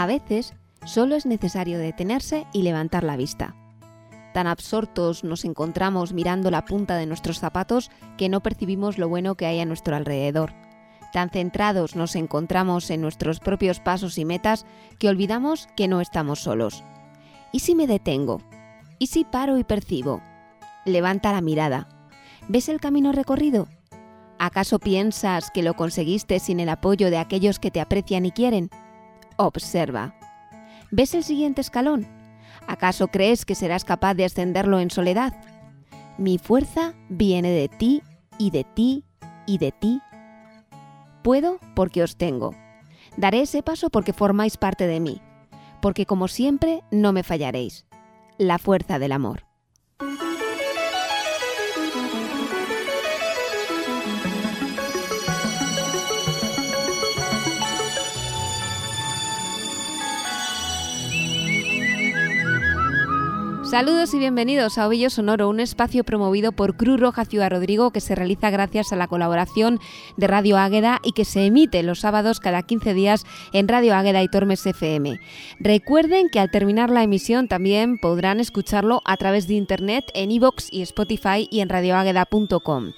A veces solo es necesario detenerse y levantar la vista. Tan absortos nos encontramos mirando la punta de nuestros zapatos que no percibimos lo bueno que hay a nuestro alrededor. Tan centrados nos encontramos en nuestros propios pasos y metas que olvidamos que no estamos solos. ¿Y si me detengo? ¿Y si paro y percibo? Levanta la mirada. ¿Ves el camino recorrido? ¿Acaso piensas que lo conseguiste sin el apoyo de aquellos que te aprecian y quieren? Observa. ¿Ves el siguiente escalón? ¿Acaso crees que serás capaz de ascenderlo en soledad? Mi fuerza viene de ti y de ti y de ti. Puedo porque os tengo. Daré ese paso porque formáis parte de mí, porque como siempre no me fallaréis. La fuerza del amor. Saludos y bienvenidos a Ovillo Sonoro, un espacio promovido por Cruz Roja Ciudad Rodrigo que se realiza gracias a la colaboración de Radio Águeda y que se emite los sábados cada 15 días en Radio Águeda y Tormes FM. Recuerden que al terminar la emisión también podrán escucharlo a través de internet en iVoox y Spotify y en radioágueda.com.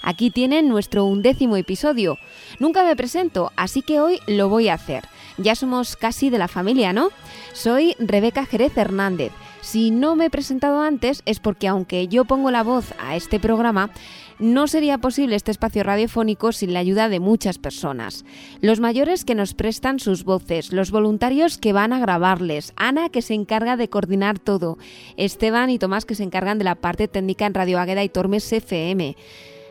Aquí tienen nuestro undécimo episodio. Nunca me presento, así que hoy lo voy a hacer. Ya somos casi de la familia, ¿no? Soy Rebeca Jerez Hernández si no me he presentado antes es porque aunque yo pongo la voz a este programa, no sería posible este espacio radiofónico sin la ayuda de muchas personas. Los mayores que nos prestan sus voces, los voluntarios que van a grabarles, Ana que se encarga de coordinar todo, Esteban y Tomás que se encargan de la parte técnica en Radio Águeda y Tormes FM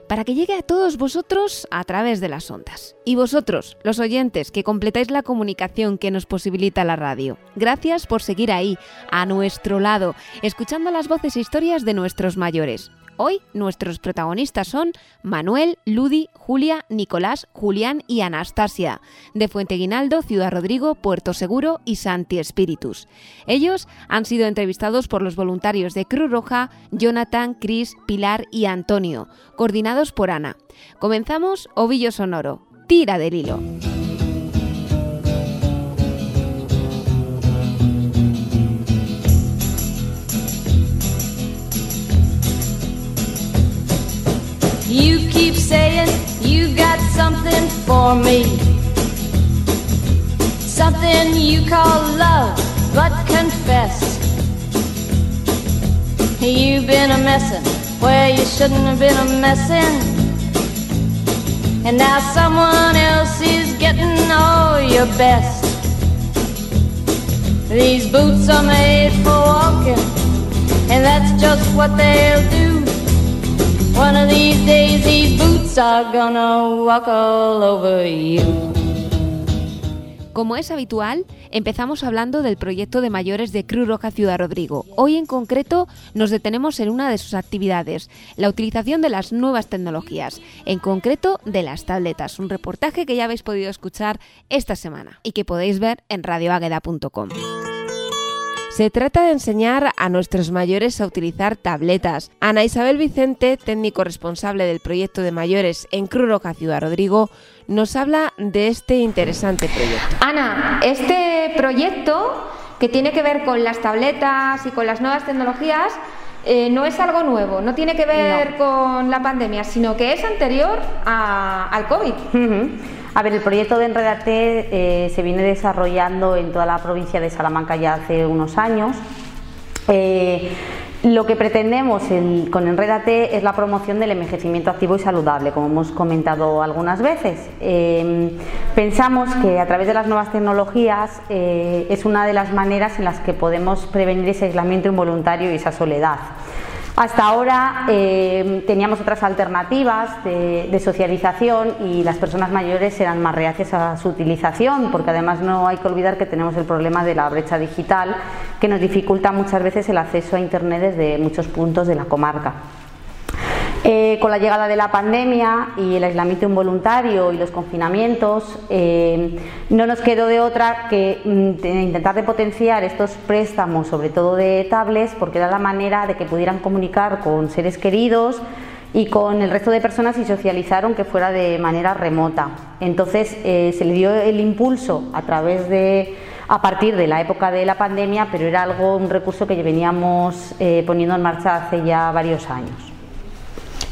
para que llegue a todos vosotros a través de las ondas. Y vosotros, los oyentes, que completáis la comunicación que nos posibilita la radio. Gracias por seguir ahí, a nuestro lado, escuchando las voces e historias de nuestros mayores. Hoy nuestros protagonistas son Manuel, Ludi, Julia, Nicolás, Julián y Anastasia, de Fuente Guinaldo, Ciudad Rodrigo, Puerto Seguro y Santi Espíritus. Ellos han sido entrevistados por los voluntarios de Cruz Roja, Jonathan, Cris, Pilar y Antonio, coordinados por Ana. Comenzamos Ovillo Sonoro. Tira del hilo. You keep saying you got something for me. Something you call love, but confess. You've been a messin' where you shouldn't have been a messin'. And now someone else is getting all your best. These boots are made for walking, and that's just what they'll do. One of these days these boots are gonna walk all over you. Como es habitual, empezamos hablando del proyecto de mayores de Cruz Roja Ciudad Rodrigo. Hoy en concreto nos detenemos en una de sus actividades, la utilización de las nuevas tecnologías, en concreto de las tabletas, un reportaje que ya habéis podido escuchar esta semana y que podéis ver en radioagueda.com. Se trata de enseñar a nuestros mayores a utilizar tabletas. Ana Isabel Vicente, técnico responsable del proyecto de mayores en Cruz Roja Ciudad Rodrigo, nos habla de este interesante proyecto. Ana, este proyecto que tiene que ver con las tabletas y con las nuevas tecnologías eh, no es algo nuevo, no tiene que ver con la pandemia, sino que es anterior al COVID. A ver, el proyecto de Enredate eh, se viene desarrollando en toda la provincia de Salamanca ya hace unos años. Eh, lo que pretendemos con Enredate es la promoción del envejecimiento activo y saludable, como hemos comentado algunas veces. Em, pensamos que a través de las nuevas tecnologías eh, es una de las maneras en las que podemos prevenir ese aislamiento involuntario y esa soledad. Hasta ahora eh, teníamos otras alternativas de, socialización y las personas mayores eran más reacias a su utilización, porque además no hay que olvidar que tenemos el problema de la brecha digital que nos dificulta muchas veces el acceso a Internet desde muchos puntos de la comarca. Eh, con la llegada de la pandemia y el aislamiento involuntario y los confinamientos, eh, no nos quedó de otra que mm, intentar de potenciar estos préstamos, sobre todo de tablets, porque era la manera de que pudieran comunicar con seres queridos y con el resto de personas y socializaron que fuera de manera remota. Entonces eh, se le dio el impulso a través de a partir de la época de la pandemia, pero era algo, un recurso que veníamos poniendo en marcha hace ya varios años.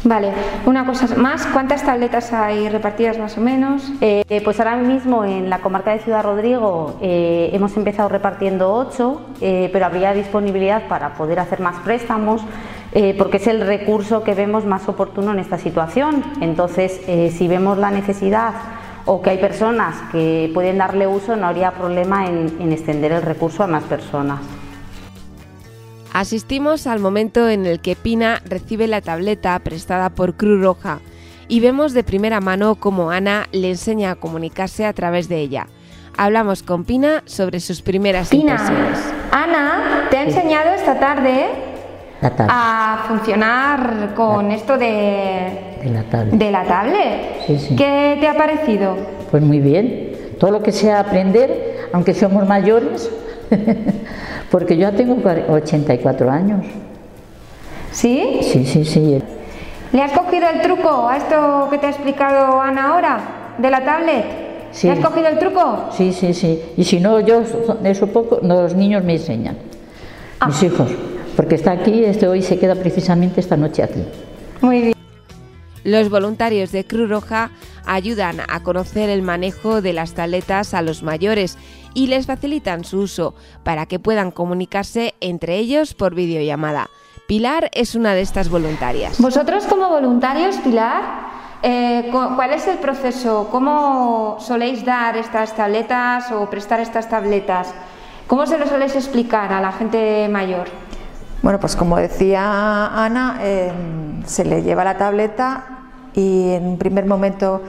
Vale, una cosa más, ¿cuántas tabletas hay repartidas más o menos? Eh, pues ahora mismo en la comarca de Ciudad Rodrigo eh, hemos empezado repartiendo ocho, pero habría disponibilidad para poder hacer más préstamos. porque es el recurso que vemos más oportuno en esta situación. Entonces, si vemos la necesidad o que hay personas que pueden darle uso, no habría problema en, extender el recurso a más personas. Asistimos al momento en el que Pina recibe la tableta prestada por Cruz Roja y vemos de primera mano cómo Ana le enseña a comunicarse a través de ella. Hablamos con Pina sobre sus primeras Pina, Ana te ha enseñado esta tarde a funcionar con esto de, la tablet. De la tablet. ¿Qué te ha parecido? Pues muy bien. Todo lo que sea aprender, aunque somos mayores, porque yo ya tengo 84 años. ¿Sí? Sí, sí, sí. ¿Le has cogido el truco a esto que te ha explicado Ana ahora, de la tablet? Sí. ¿Le has cogido el truco? Sí, sí, sí. Y si no, yo, eso poco, los niños me enseñan. Ah. Mis hijos porque está aquí, este hoy se queda precisamente esta noche aquí. Muy bien. Los voluntarios de Cruz Roja ayudan a conocer el manejo de las tabletas a los mayores y les facilitan su uso para que puedan comunicarse entre ellos por videollamada. Pilar es una de estas voluntarias. Vosotros como voluntarios, Pilar, eh, ¿cuál es el proceso? ¿Cómo soléis dar estas tabletas o prestar estas tabletas? ¿Cómo se lo soléis explicar a la gente mayor? Bueno, pues como decía Ana, em, se le lleva la tableta y en un primer momento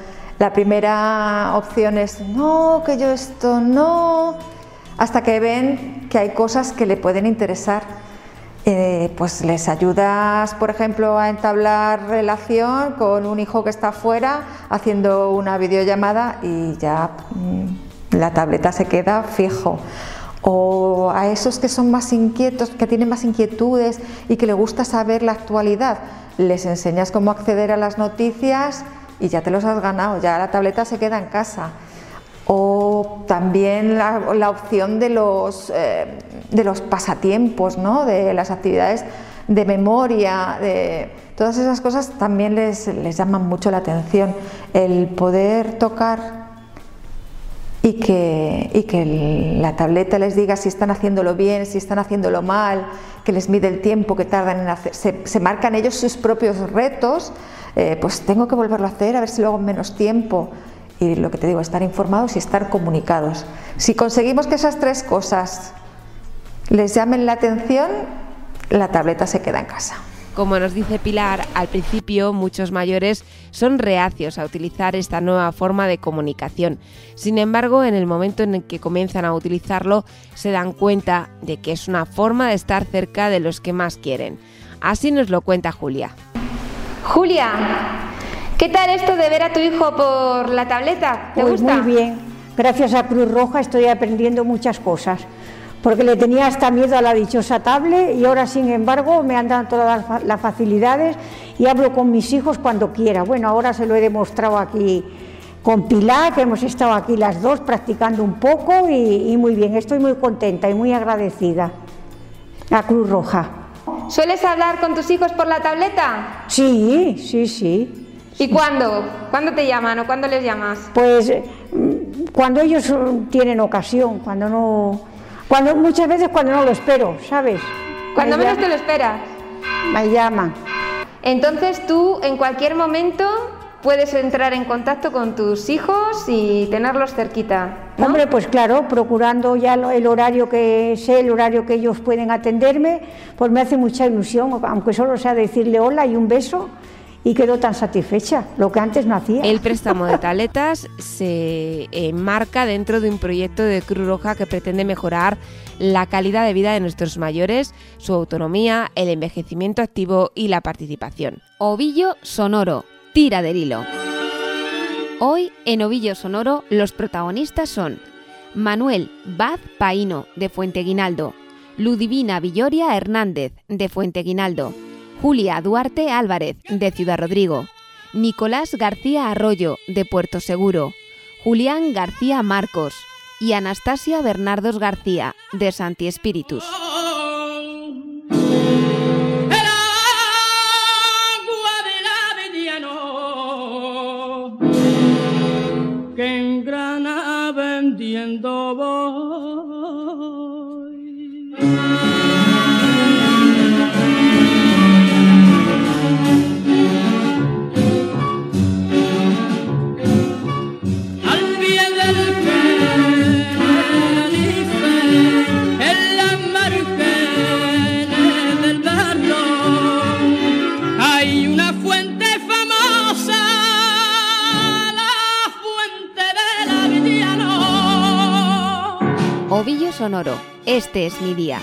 la primera opción es no, que yo esto no, hasta que ven que hay cosas que le pueden interesar. Eh, pues les ayudas, por ejemplo, a entablar relación con un hijo que está afuera haciendo una videollamada y ya mm, la tableta se queda fijo o a esos que son más inquietos, que tienen más inquietudes y que les gusta saber la actualidad, les enseñas cómo acceder a las noticias y ya te los has ganado, ya la tableta se queda en casa. O también la, opción de los, eh, de los pasatiempos, ¿no? de las actividades de memoria, de todas esas cosas también les, les llaman mucho la atención. El poder tocar y que, que la tableta les diga si están haciéndolo bien, si están haciéndolo mal, que les mide el tiempo que tardan en hacer, se, marcan ellos sus propios retos, eh, pues tengo que volverlo a hacer, a ver si lo hago en menos tiempo. Y lo que te digo, estar informados y estar comunicados. Si conseguimos que esas tres cosas les llamen la atención, la tableta se queda en casa. Como nos dice Pilar, al principio muchos mayores son reacios a utilizar esta nueva forma de comunicación. Sin embargo, en el momento en el que comienzan a utilizarlo, se dan cuenta de que es una forma de estar cerca de los que más quieren. Así nos lo cuenta Julia. Julia, ¿qué tal esto de ver a tu hijo por la tableta? ¿Te pues gusta? Muy bien. Gracias a Cruz Roja estoy aprendiendo muchas cosas porque le tenía hasta miedo a la dichosa tablet y ahora sin embargo me han dado todas las facilidades y hablo con mis hijos cuando quiera. Bueno, ahora se lo he demostrado aquí con Pilar, que hemos estado aquí las dos practicando un poco y, muy bien, estoy muy contenta y muy agradecida a Cruz Roja. ¿Sueles hablar con tus hijos por la tableta? Sí, sí, sí. ¿Y cuándo? ¿Cuándo te llaman o cuándo les llamas? Pues mm, cuando ellos tienen ocasión, cuando no cuando, muchas veces cuando no lo espero, ¿sabes? Cuando menos te lo esperas. Me llama. Entonces tú en cualquier momento puedes entrar en contacto con tus hijos y tenerlos cerquita. Hombre, pues claro, procurando ya el horario que sé, el horario que ellos pueden atenderme, pues me hace mucha ilusión, aunque solo sea decirle hola y un beso, y quedó tan satisfecha, lo que antes no hacía. El préstamo de taletas se enmarca dentro de un proyecto de Cruz Roja que pretende mejorar la calidad de vida de nuestros mayores, su autonomía, el envejecimiento activo y la participación. Ovillo Sonoro, tira del hilo. Hoy en Ovillo Sonoro los protagonistas son Manuel Baz Paino de Fuenteguinaldo, Ludivina Villoria Hernández de Fuenteguinaldo, Julia Duarte Álvarez, de Ciudad Rodrigo, Nicolás García Arroyo, de Puerto Seguro, Julián García Marcos y Anastasia Bernardos García, de Santi Espíritus. دو و Ovillo Sonoro, este es mi día.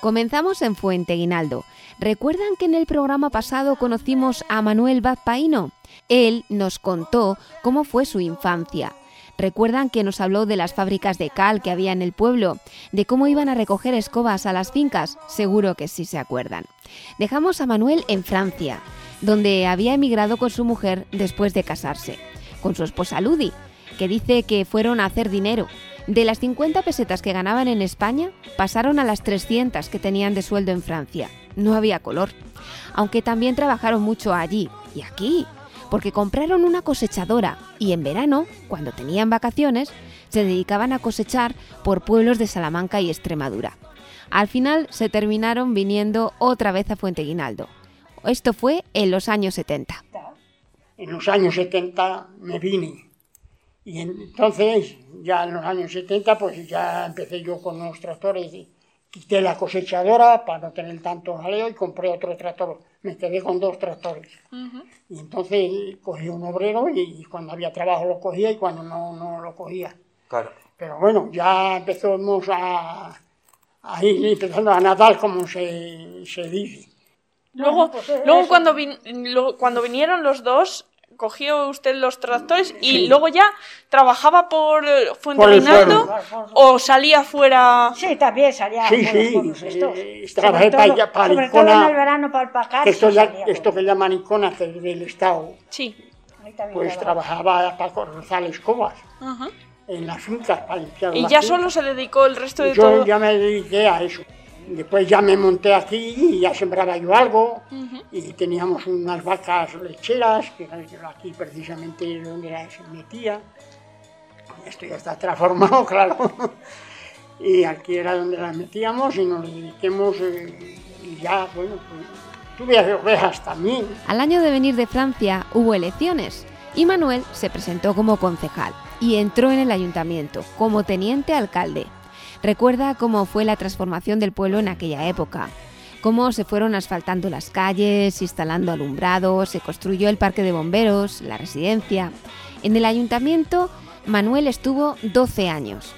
Comenzamos en Fuente Guinaldo. ¿Recuerdan que en el programa pasado conocimos a Manuel Vazpaino? Él nos contó cómo fue su infancia. ¿Recuerdan que nos habló de las fábricas de cal que había en el pueblo? ¿De cómo iban a recoger escobas a las fincas? Seguro que sí se acuerdan. Dejamos a Manuel en Francia, donde había emigrado con su mujer después de casarse, con su esposa Ludi, que dice que fueron a hacer dinero. De las 50 pesetas que ganaban en España, pasaron a las 300 que tenían de sueldo en Francia. No había color. Aunque también trabajaron mucho allí y aquí, porque compraron una cosechadora y en verano, cuando tenían vacaciones, se dedicaban a cosechar por pueblos de Salamanca y Extremadura. Al final se terminaron viniendo otra vez a Fuente Guinaldo. Esto fue en los años 70. En los años 70 me vine y entonces, ya en los años 70, pues ya empecé yo con los tractores, y quité la cosechadora para no tener tanto jaleo y compré otro tractor. Me quedé con dos tractores. Y entonces cogí un obrero y, cuando había trabajo lo cogía y cuando no, no lo cogía. Claro. Pero bueno, ya empezamos a, a ir empezando a nadar, como se, se dice. Luego, pues, luego cuando, cuando vinieron los dos, cogió usted los tractores y luego ya trabajaba por eh, Fuente Reinaldo o salía fuera. Sí, también salía sí, por sí, estos. trabajé para, para sobre todo en el verano para el pacar, esto, ya, esto que llaman Icona, que es del Estado. Sí. Pues trabajaba para cortar escobas. En las fincas para limpiar Y ya solo se dedicó el resto de yo todo. Yo ya me dediqué a eso. Después ya me monté aquí y ya sembraba yo algo y teníamos unas vacas lecheras, que aquí precisamente donde las metía. Esto ya está transformado, claro. y aquí era donde las metíamos y nos dediquemos eh, y ya, bueno, pues tuve ovejas también. Al año de venir de Francia hubo elecciones y Manuel se presentó como concejal y entró en el ayuntamiento como teniente alcalde. Recuerda cómo fue la transformación del pueblo en aquella época, cómo se fueron asfaltando las calles, instalando alumbrados, se construyó el parque de bomberos, la residencia. En el ayuntamiento, Manuel estuvo 12 años.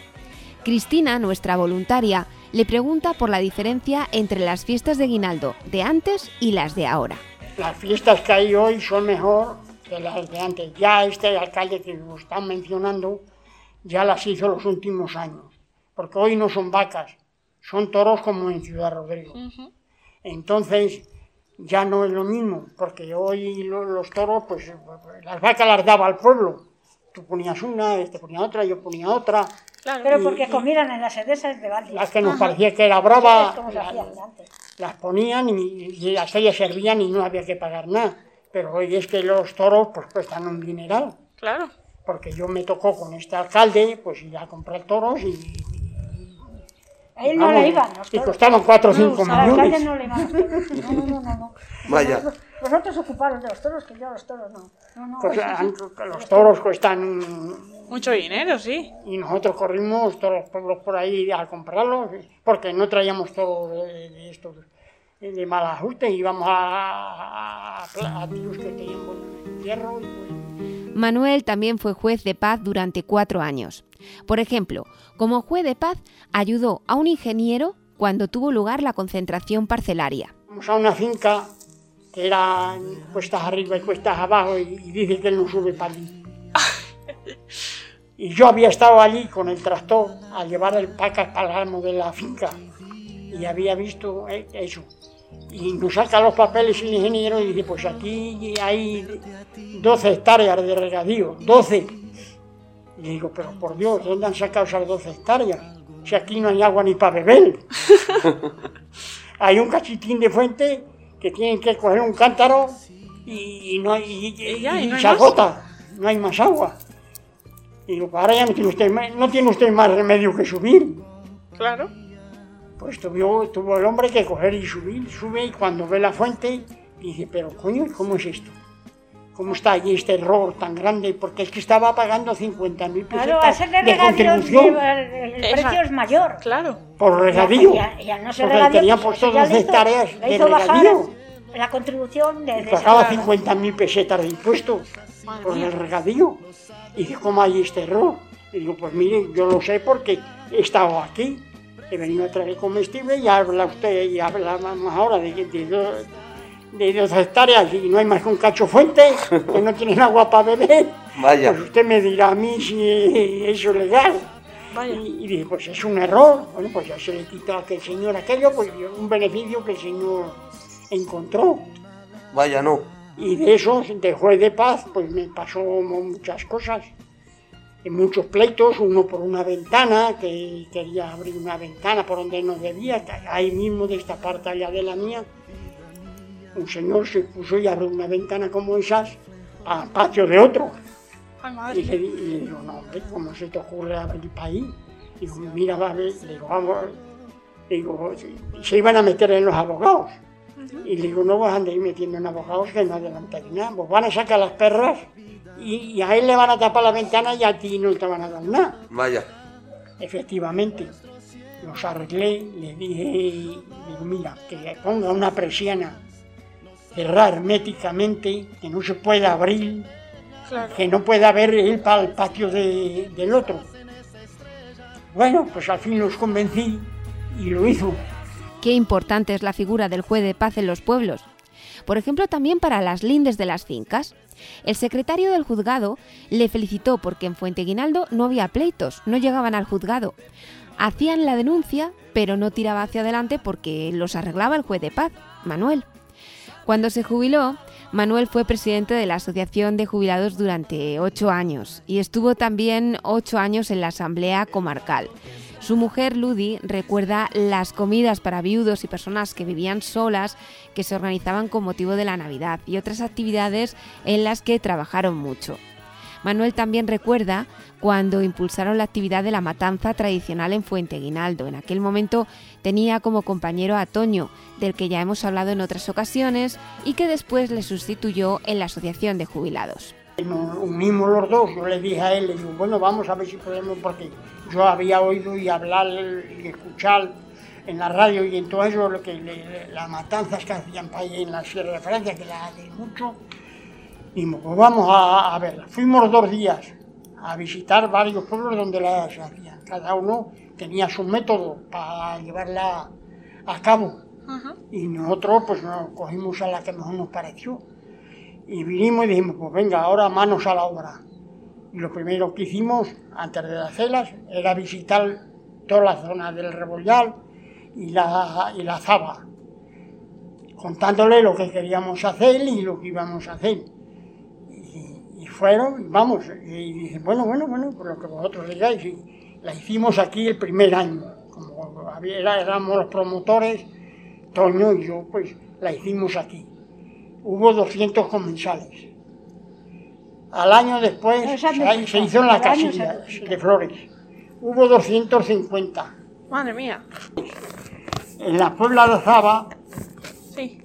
Cristina, nuestra voluntaria, le pregunta por la diferencia entre las fiestas de Guinaldo de antes y las de ahora. Las fiestas que hay hoy son mejor que las de antes. Ya este alcalde que nos están mencionando ya las hizo los últimos años porque hoy no son vacas, son toros como en Ciudad Rodrigo. Entonces ya no es lo mismo, porque hoy los, toros, pues las vacas las daba al pueblo. Tú ponías una, este ponía otra, yo ponía otra. Pero porque comieran en las sedesas de Valles. Las que nos parecía que era brava, las, ponían y, y las ellas servían y no había que pagar nada. Pero hoy es que los toros pues cuestan un dineral. Claro. Porque yo me tocó con este alcalde, pues ir a comprar toros y, a él no le iban. Y costaban 4 o 5 no, millones. no le iban. No, no, no, no. Vaya. Vosotros ocuparon de los toros, que yo los toros no. no, no pues los toros cuestan mucho dinero, sí. Y nosotros corrimos todos los pueblos por ahí a comprarlos, porque no traíamos todo de, de estos de mal ajuste, íbamos a, a, a, a que tenían hierro. Y pues... Manuel también fue juez de paz durante cuatro años. Por ejemplo, como juez de paz, ayudó a un ingeniero cuando tuvo lugar la concentración parcelaria. Vamos a una finca que era cuestas arriba y cuestas abajo y, dice que él no sube para allí. y yo había estado allí con el tractor a llevar el paca para el de la finca y había visto eh, eso. Y nos saca los papeles el ingeniero y dice, pues aquí hay 12 hectáreas de regadío, 12 Y digo, pero por Dios, ¿dónde han sacado esas 12 hectáreas? Si aquí no hay agua ni para beber. hay un cachitín de fuente que tienen que coger un cántaro y, no hay, y, no se agota, no hay más agua. Y digo, ahora ya no tiene usted, no tiene usted más remedio que subir. Claro. Pues tuvo, tuvo el hombre que coger y subir, sube y cuando ve la fuente dice, pero coño, ¿cómo es esto? ¿Cómo está allí este error tan grande? Porque es que estaba pagando 50.000 pesetas de, de contribución. El, el precio es mayor. Claro. Por regadío. Ya, ya, ya no se porque tenían puesto ya 12 le hizo- hectáreas de regadío. La contribución de, Y de pagaba esa- 50.000 pesetas de impuestos por el regadío. Y dice, ¿cómo hay este error? Y digo, pues mire, yo lo sé porque he estado aquí. He venido a traer comestible y habla usted y habla más ahora de, de, do- de dos hectáreas y no hay más que un cacho fuente, que no tienen agua para beber. Vaya. Pues usted me dirá a mí si eso es legal. Vaya. Y, y dije, pues es un error. Bueno, pues ya se le quitó a aquel señor aquello, pues un beneficio que el señor encontró. Vaya, no. Y de eso, de juez de paz, pues me pasó muchas cosas. En muchos pleitos, uno por una ventana, que quería abrir una ventana por donde no debía, ahí mismo de esta parte allá de la mía. Un señor se puso y abrió una ventana como esas al patio de otro. Ay, Y madre. le, y le digo, no, hombre, ¿cómo se te ocurre abrir para ahí? Y digo, mira, va a ver, le digo, vamos. Le digo, se iban a meter en los abogados. Y le digo, no vas a andar metiendo en abogados que no adelantáis nada. Pues van a sacar las perras y, y a él le van a tapar la ventana y a ti no te van a dar nada. Vaya. Efectivamente, los arreglé, le dije, digo, mira, que ponga una persiana cerrada herméticamente, que no se pueda abrir, Claro. que no pueda ver él para el patio de- del otro. Bueno, pues al fin los convencí y lo hizo. Qué importante es la figura del juez de paz en los pueblos. Por ejemplo, también para las lindes de las fincas. El secretario del juzgado le felicitó porque en Fuenteguinaldo no había pleitos, no llegaban al juzgado. Hacían la denuncia, pero no tiraba hacia adelante porque los arreglaba el juez de paz, Manuel. Cuando se jubiló, Manuel fue presidente de la Asociación de Jubilados durante ocho años y estuvo también ocho años en la Asamblea Comarcal. Su mujer, Ludi, recuerda las comidas para viudos y personas que vivían solas que se organizaban con motivo de la Navidad y otras actividades en las que trabajaron mucho. Manuel también recuerda cuando impulsaron la actividad de la matanza tradicional en Fuenteguinaldo. En aquel momento tenía como compañero a Toño, del que ya hemos hablado en otras ocasiones, y que después le sustituyó en la Asociación de Jubilados. Nos unimos los dos, yo le dije a él, le digo, bueno, vamos a ver si podemos, porque yo había oído y hablar y escuchar en la radio y en todo eso, lo que le- las matanzas que hacían para ahí en la Sierra de Francia, que las hacen mucho. Dijimos, pues vamos a, a verla. Fuimos dos días a visitar varios pueblos donde las hacían. Cada uno tenía su método para llevarla a cabo. Y nosotros pues nos cogimos a la que mejor nos pareció. Y vinimos y dijimos, pues venga, ahora manos a la obra. Y lo primero que hicimos, antes de hacerlas, era visitar toda la zona del Rebollal y la, y la Zaba, contándole lo que queríamos hacer y lo que íbamos a hacer. Y, fueron, y vamos, y dicen, bueno, bueno, bueno, por lo que vosotros digáis. Y la hicimos aquí el primer año. Como había- éramos los promotores, Toño y yo, pues la hicimos aquí. Hubo 200 comensales. Al año después se, hizo en la al año casilla se- de Flores. Hubo 250. Madre mía. En la Puebla de Zaba Sí.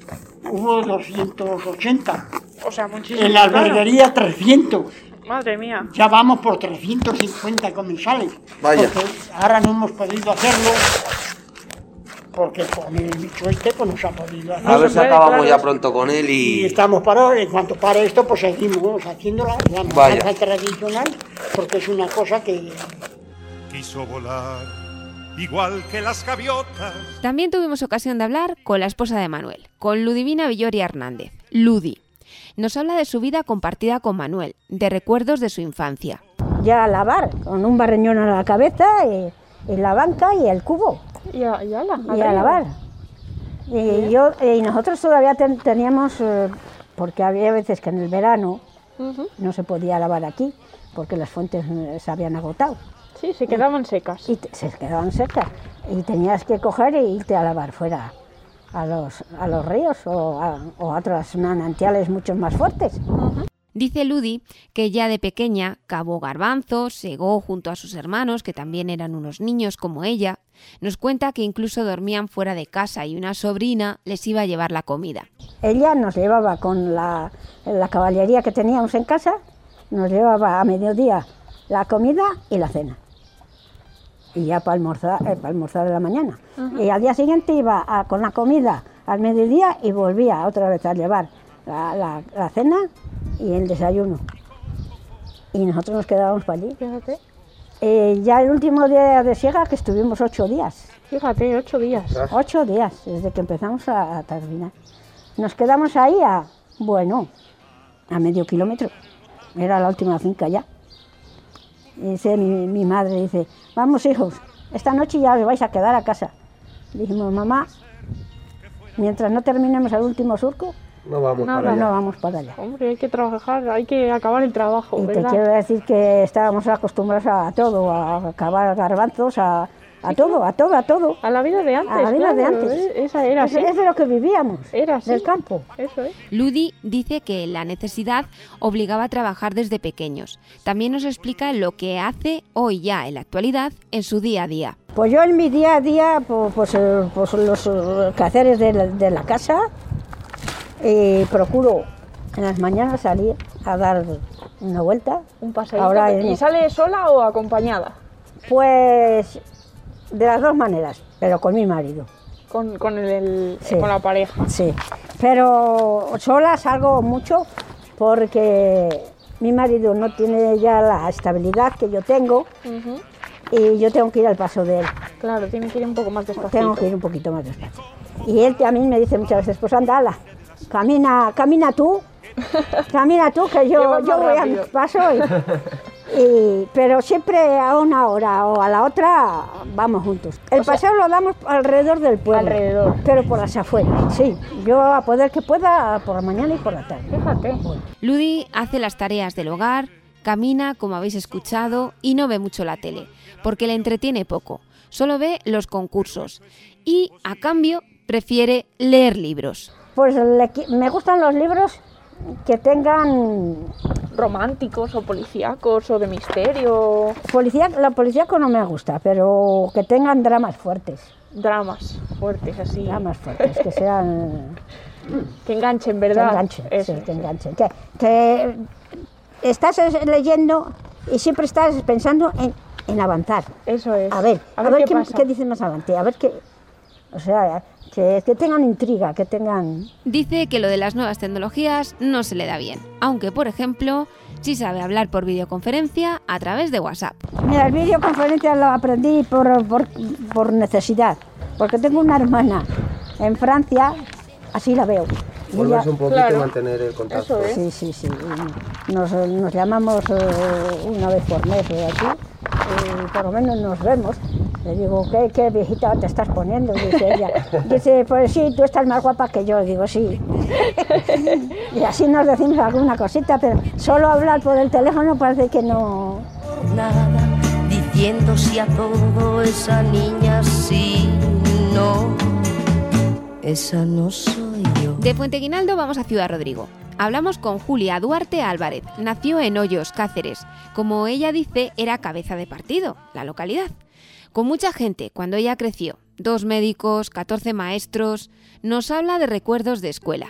hubo 280. O sea, muchísimo. En la claro. alberguería 300. Madre mía. Ya vamos por 350 comensales. Vaya. Porque ahora no hemos podido hacerlo porque con el bicho este pues no se ha podido hacer. A ver si acabamos ya pronto con él Y y. estamos parados, en cuanto pare esto, pues seguimos haciéndola, la matanza tradicional, porque es una cosa que Quiso volar igual que las gaviotas. También tuvimos ocasión de hablar con la esposa de Manuel, con Ludivina Villoria Hernández, Ludi. Nos habla de su vida compartida con Manuel, de recuerdos de su infancia. Ya a lavar, con un barreñón a la cabeza, y, y la banca y el cubo, Y a, y ala, y a lavar. Y, yo, y nosotros todavía ten- teníamos, eh, porque había veces que en el verano no se podía lavar aquí, porque las fuentes eh, se habían agotado. Sí, se quedaban secas. Y se quedaban secas. Y tenías que coger e irte a lavar fuera a los, a los ríos o a, o a otras manantiales mucho más fuertes. Dice Ludi que ya de pequeña cavó garbanzos, segó junto a sus hermanos, que también eran unos niños como ella. Nos cuenta que incluso dormían fuera de casa y una sobrina les iba a llevar la comida. Ella nos llevaba con la, la caballería que teníamos en casa, nos llevaba a mediodía la comida y la cena. Y ya para almorzar, eh, para almorzar de la mañana. Y al día siguiente iba a- con la comida al mediodía y volvía otra vez a llevar la, la- la cena y el desayuno. Y nosotros nos quedábamos para allí. Fíjate. Eh, ya el último día de siega que estuvimos ocho días. Fíjate, ocho días. Ocho días, desde que empezamos a, a terminar. Nos quedamos ahí a, bueno, a medio kilómetro. Era la última finca ya. Y dice mi, mi madre, dice, vamos hijos, esta noche ya os vais a quedar a casa. Dijimos, mamá, mientras no terminemos el último surco, No vamos No, para no, allá. no vamos para allá. Hombre, hay que trabajar, hay que acabar el trabajo, Y te ¿verdad? quiero decir que estábamos acostumbrados a todo, a cavar garbanzos, a, a todo, a todo, a todo. A la vida de antes, A la vida de claro, antes. eh, esa era es, así. es de lo que vivíamos, Era así. del campo. Eso es. Ludi dice que la necesidad obligaba a trabajar desde pequeños. También nos explica lo que hace hoy ya en la actualidad en su día a día. Pues yo en mi día a día, po- pues, eh, pues los eh, quehaceres de la, de la casa, eh, procuro en las mañanas salir a dar una vuelta. Un. Ahora ¿Y en- sale sola o acompañada? Pues de las dos maneras, pero con mi marido. Con, con, el, Sí. con la pareja. Sí, pero sola salgo mucho porque mi marido no tiene ya la estabilidad que yo tengo y yo tengo que ir al paso de él. Claro, tiene que ir un poco más despacio. Tengo que ir un poquito más despacio. Y él también me dice muchas veces, pues anda, ala, camina, camina tú, camina tú, que yo, yo voy a mi paso. Y, y- pero siempre a una hora o a la otra vamos juntos. El O sea- paseo lo damos alrededor del pueblo. Alrededor. Pero por las afueras, sí. Yo a poder que pueda por la mañana y por la tarde. Fíjate. Ludi hace las tareas del hogar, camina, como habéis escuchado, y no ve mucho la tele, porque le entretiene poco. Solo ve los concursos. Y, a cambio, prefiere leer libros. Pues le me gustan los libros que tengan Románticos o policíacos o de misterio. policía, la policíaco no me gusta, pero que tengan dramas fuertes. Dramas fuertes, así. Dramas fuertes, que sean Que enganchen, que ¿verdad? enganchen, Eso. sí, que enganchen. Que, que estás es- leyendo y siempre estás pensando en, en avanzar. Eso es. A ver, a ver, qué, qué, qué dicen más adelante, a ver qué, o sea, que, que tengan intriga, que tengan Dice que lo de las nuevas tecnologías no se le da bien, aunque, por ejemplo, sí sabe hablar por videoconferencia a través de WhatsApp. Mira, el videoconferencia lo aprendí por, por, por necesidad, porque tengo una hermana en Francia, así la veo. Ella- un poquito Claro. y mantener el contacto. Eso es. Sí, sí, sí. Nos, nos llamamos eh, una vez por mes de aquí y por lo menos nos vemos. Le digo, ¿qué, qué viejita te estás poniendo? Dice ella. Dice, pues sí, tú estás más guapa que yo. Digo, sí. Y así nos decimos alguna cosita, pero solo hablar por el teléfono parece que no... nada, diciendo sí a todo, esa niña sí, no, esa no soy yo. De Fuenteguinaldo vamos a Ciudad Rodrigo. Hablamos con Julia Duarte Álvarez. Nació en Hoyos, Cáceres. Como ella dice, era cabeza de partido, la localidad. Con mucha gente cuando ella creció. Dos médicos, 14 maestros. Nos habla de recuerdos de escuela.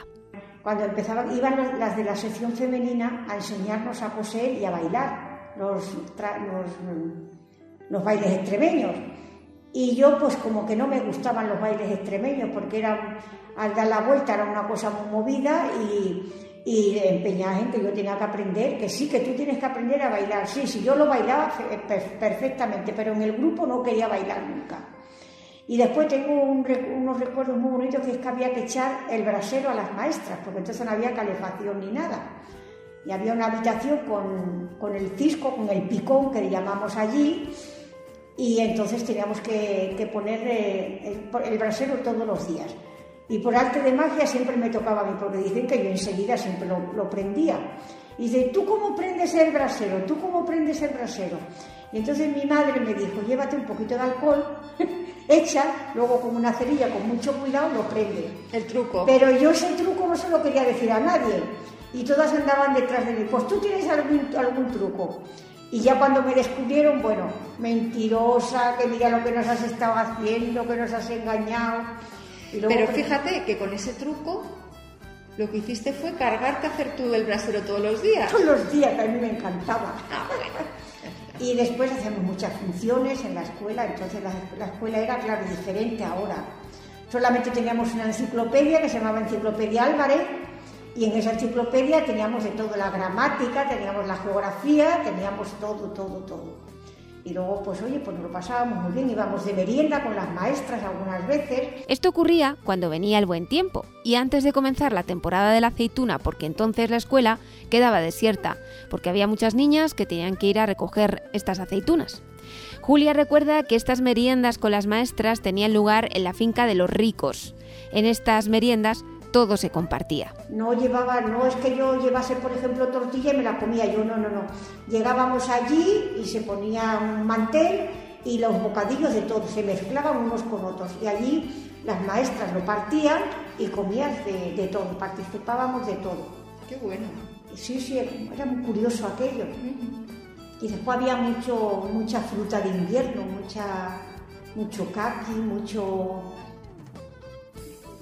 Cuando empezaban, iban las- de la sección femenina a enseñarnos a coser y a bailar los, los, los bailes extremeños. Y yo, pues como que no me gustaban los bailes extremeños porque eran, al dar la vuelta era una cosa muy movida y, y empeñada en que yo tenía que aprender, que sí, que tú tienes que aprender a bailar. Sí, sí, yo lo bailaba per- perfectamente, pero en el grupo no quería bailar nunca. Y después tengo unos recuerdos muy bonitos que es que había que echar el brasero a las maestras, porque entonces no había calefacción ni nada. Y había una habitación con, con el cisco, con el picón que le llamamos allí, y entonces teníamos que, poner eh, el brasero todos los días. Y por arte de magia siempre me tocaba a mí, porque dicen que yo enseguida siempre lo, lo prendía. Y dice, ¿tú cómo prendes el brasero? ¿Tú cómo prendes el brasero? Y entonces mi madre me dijo, llévate un poquito de alcohol, echa, luego con una cerilla, con mucho cuidado, lo prende. El truco. Pero yo ese truco no se lo quería decir a nadie. Y todas andaban detrás de mí, pues tú tienes algún, algún truco. Y ya cuando me descubrieron, bueno, mentirosa, que mira lo que nos has estado haciendo, que nos has engañado. Pero fíjate que con ese truco lo que hiciste fue cargarte a hacer tú el brasero todos los días. Todos los días, que a mí me encantaba. Y después hacíamos muchas funciones en la escuela, entonces la, la, escuela era, claro, diferente ahora. Solamente teníamos una enciclopedia que se llamaba Enciclopedia Álvarez, y en esa enciclopedia teníamos de todo, la gramática, teníamos la geografía, teníamos todo, todo, todo. Y luego, pues oye, pues nos lo pasábamos muy bien, íbamos de merienda con las maestras algunas veces. Esto ocurría cuando venía el buen tiempo y antes de comenzar la temporada de la aceituna, porque entonces la escuela quedaba desierta, porque había muchas niñas que tenían que ir a recoger estas aceitunas. Julia recuerda que estas meriendas con las maestras tenían lugar en la finca de los ricos. En estas meriendas todo se compartía. No llevaba, no es que yo llevase, por ejemplo, tortilla y me la comía yo, no, no, no. Llegábamos allí y se ponía un mantel y los bocadillos de todo, se mezclaban unos con otros. Y allí las maestras lo partían y comías de, de todo, participábamos de todo. Qué bueno. Sí, sí, era muy curioso aquello. Y después había mucho, mucha fruta de invierno, mucha, mucho caqui, mucho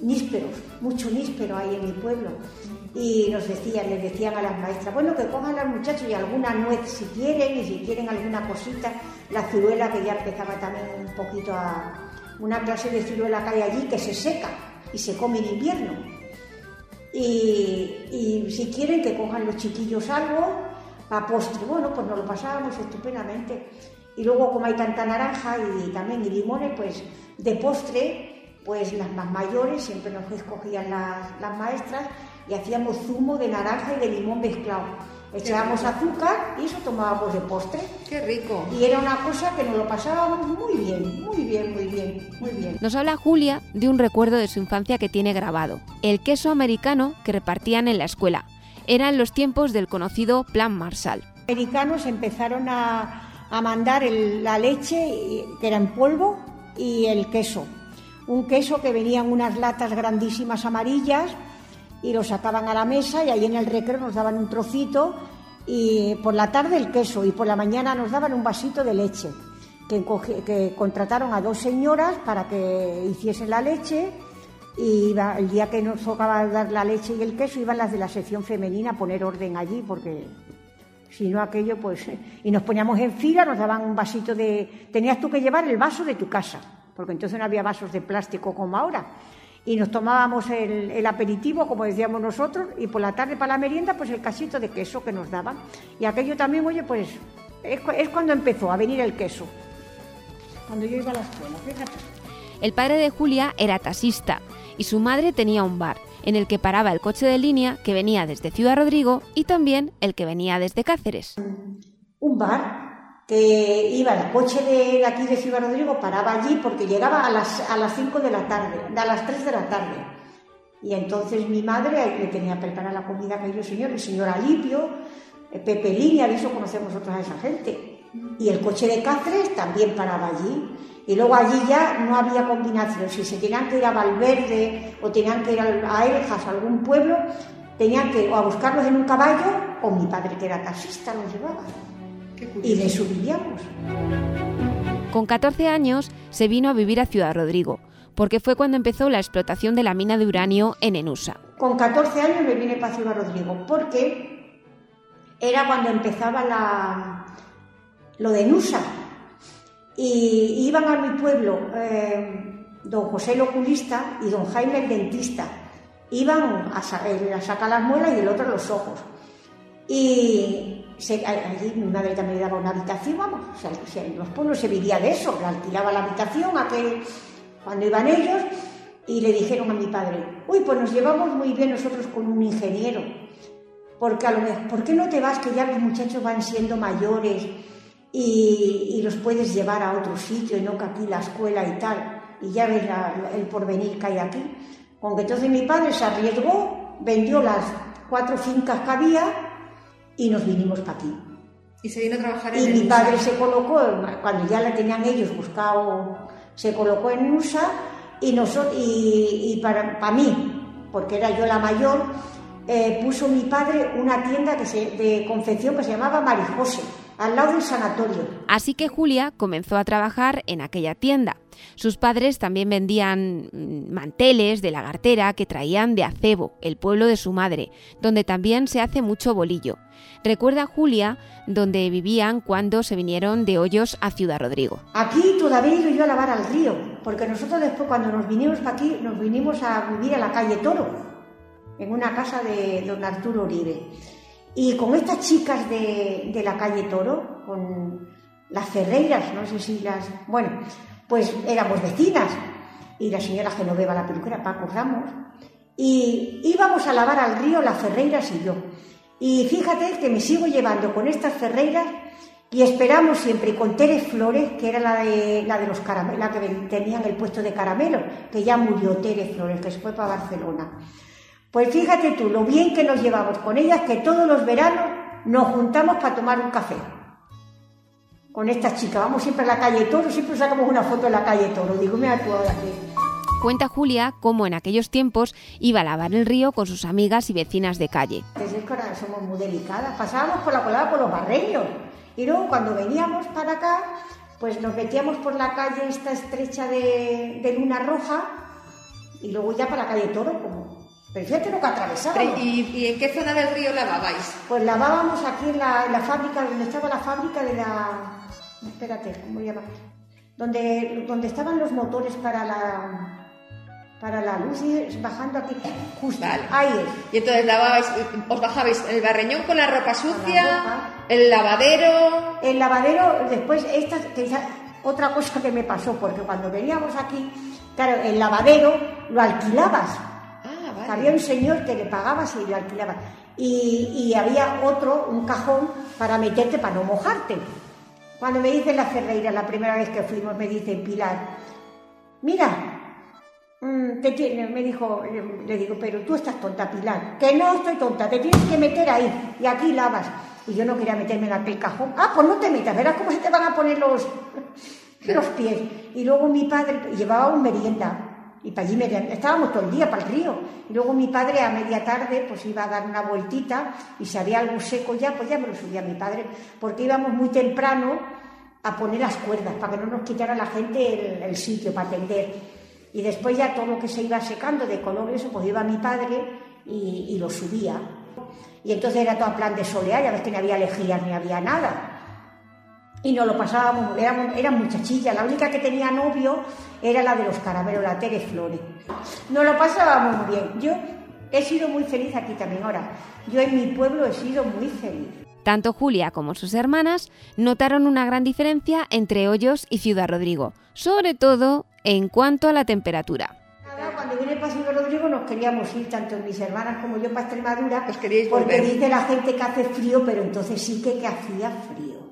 nísperos, mucho níspero hay en mi pueblo. Y nos decían, les decían a las maestras, bueno, que cojan a los muchachos y alguna nuez si quieren, y si quieren alguna cosita, la ciruela que ya empezaba también un poquito a... una clase de ciruela que hay allí que se seca y se come en invierno. Y, si quieren que cojan los chiquillos algo, a postre, bueno, pues nos lo pasábamos estupendamente. Y luego como hay tanta naranja y también limones, pues de postre pues las más mayores siempre nos escogían las, las maestras y hacíamos zumo de naranja y de limón mezclado. Echábamos azúcar y eso tomábamos de postre. ¡Qué rico! Y era una cosa que nos lo pasábamos muy bien, muy bien, muy bien, muy bien. Nos habla Julia de un recuerdo de su infancia que tiene grabado. El queso americano que repartían en la escuela. Eran los tiempos del conocido Plan Marshall. Los americanos empezaron a, a mandar el, la leche, que era en polvo, y el queso un queso que venían unas latas grandísimas amarillas y lo sacaban a la mesa y ahí en el recreo nos daban un trocito y por la tarde el queso y por la mañana nos daban un vasito de leche que, contrataron a dos señoras para que hiciesen la leche y el día que nos tocaba dar la leche y el queso iban las de la sección femenina a poner orden allí porque si no aquello pues y nos poníamos en fila nos daban un vasito de tenías tú que llevar el vaso de tu casa porque entonces no había vasos de plástico como ahora. Y nos tomábamos el, aperitivo, como decíamos nosotros, y por la tarde para la merienda, pues el casito de queso que nos daban. Y aquello también, oye, pues es, cuando empezó a venir el queso. Cuando yo iba a la escuela, fíjate. El padre de Julia era taxista y su madre tenía un bar en el que paraba el coche de línea que venía desde Ciudad Rodrigo y también el que venía desde Cáceres. Un bar que iba el coche de aquí de Ciudad Rodrigo, paraba allí porque llegaba a las, a las 5 de la tarde, a las 3 de la tarde. Y entonces mi madre le tenía preparada la comida a aquellos señores, el señor Alipio, eh, Pepe Línea, eso conocemos nosotros a esa gente. Y el coche de Cáceres también paraba allí. Y luego allí ya no había combinación. Si se tenían que ir a Valverde o tenían que ir a Eljas, a algún pueblo, tenían que o a buscarlos en un caballo o mi padre, que era taxista, los llevaba y le subíamos. Con 14 años se vino a vivir a Ciudad Rodrigo, porque fue cuando empezó la explotación de la mina de uranio en Enusa. Con 14 años me vine para Ciudad Rodrigo, porque era cuando empezaba la, lo de Enusa. Y iban a mi pueblo eh, don José el oculista y don Jaime el dentista. Iban a, a sacar las muelas y el otro los ojos. Y allí mi madre también le daba una habitación, vamos, o sea, en los pueblos se vivía de eso, le alquilaba la habitación aquel, cuando iban ellos y le dijeron a mi padre, uy, pues nos llevamos muy bien nosotros con un ingeniero, porque a lo mejor, ¿por qué no te vas que ya los muchachos van siendo mayores y, los puedes llevar a otro sitio y no que aquí la escuela y tal, y ya ves el porvenir que hay aquí? Con que entonces mi padre se arriesgó, vendió las cuatro fincas que había, y nos vinimos para aquí. Y se vino a trabajar en Y el mi USA. padre se colocó, cuando ya la tenían ellos buscado, se colocó en USA y, nosotros, y, y para, para mí, porque era yo la mayor, eh, puso mi padre una tienda que se- de confección que se llamaba Marijose, al lado del sanatorio. Así que Julia comenzó a trabajar en aquella tienda. Sus padres también vendían mm, manteles de lagartera que traían de Acebo, el pueblo de su madre, donde también se hace mucho bolillo. Recuerda Julia donde vivían cuando se vinieron de Hoyos a Ciudad Rodrigo. Aquí todavía ido yo a lavar al río, porque nosotros después cuando nos vinimos para aquí, nos vinimos a vivir a la calle Toro, en una casa de don Arturo Uribe. Y con estas chicas de, de la calle Toro, con las Ferreiras, no sé si las... Bueno, pues éramos vecinas, y la señora Genoveva, la peluquera, Paco Ramos, y íbamos a lavar al río las Ferreiras y yo. Y fíjate que me sigo llevando con estas Ferreiras y esperamos siempre con Tere Flores, que era la de, la de los caramelos, la que tenían el puesto de caramelos, que ya murió Tere Flores, que se fue para Barcelona. Pues fíjate tú, lo bien que nos llevamos con ellas, que todos los veranos nos juntamos para tomar un café. Con estas chicas, vamos siempre a la calle Toro, siempre sacamos una foto en la calle Toro. Digo, mira tú ahora que... Cuenta Julia cómo en aquellos tiempos iba a lavar el río con sus amigas y vecinas de calle. Es que ahora somos muy delicadas. Pasábamos por la colada por los barreños. Y luego cuando veníamos para acá, pues nos metíamos por la calle esta estrecha de, de Luna Roja y luego ya para la calle Toro. Como... Pero fíjate lo que atravesábamos. ¿Y, y en qué zona del río lavabais? Pues lavábamos aquí en la, en la fábrica, donde estaba la fábrica de la... Espérate, ¿cómo se llama? Donde, donde estaban los motores para la... Para la luz y bajando aquí, justo, ahí es. Y entonces lavabais, os bajabais el barreñón con la ropa sucia, ropa. el lavadero. El lavadero, después, esta, otra cosa que me pasó, porque cuando veníamos aquí, claro, el lavadero lo alquilabas. Ah, Había un señor que le pagabas y lo alquilaba. Y, había otro, un cajón, para meterte para no mojarte. Cuando me dicen la Ferreira, la primera vez que fuimos, me dice Pilar, mira, mm, te tiene, me dijo, le- le digo, pero tú estás tonta, Pilar. Que no estoy tonta, te tienes que meter ahí y aquí lavas. Y yo no quería meterme en aquel cajón. Ah, pues no te metas, verás cómo se te van a poner los, los pies. Y luego mi padre llevaba un merienda. Y para allí merienda- estábamos todo el día para el río. Y luego mi padre a media tarde pues iba a dar una vueltita y si había algo seco ya, pues ya me lo subía mi padre. Porque íbamos muy temprano a poner las cuerdas para que no nos quitara la gente el, sitio para atender. Y después ya todo lo que se iba secando de color eso, pues iba mi padre y, y lo subía. Y entonces era todo a plan de solear, ya ves que no había lejías ni había nada. Y nos lo pasábamos, éramos, eran muchachillas, la única que tenía novio era la de los caramelos, la Tere Flores. Nos lo pasábamos muy bien. Yo he sido muy feliz aquí también ahora. Yo en mi pueblo he sido muy feliz. Tanto Julia como sus hermanas notaron una gran diferencia entre Hoyos y Ciudad Rodrigo, sobre todo en cuanto a la temperatura. Cuando viene el Pasillo Rodrigo nos queríamos ir, tanto mis hermanas como yo, para Extremadura, porque volver. dice la gente que hace frío, pero entonces sí que, que hacía frío.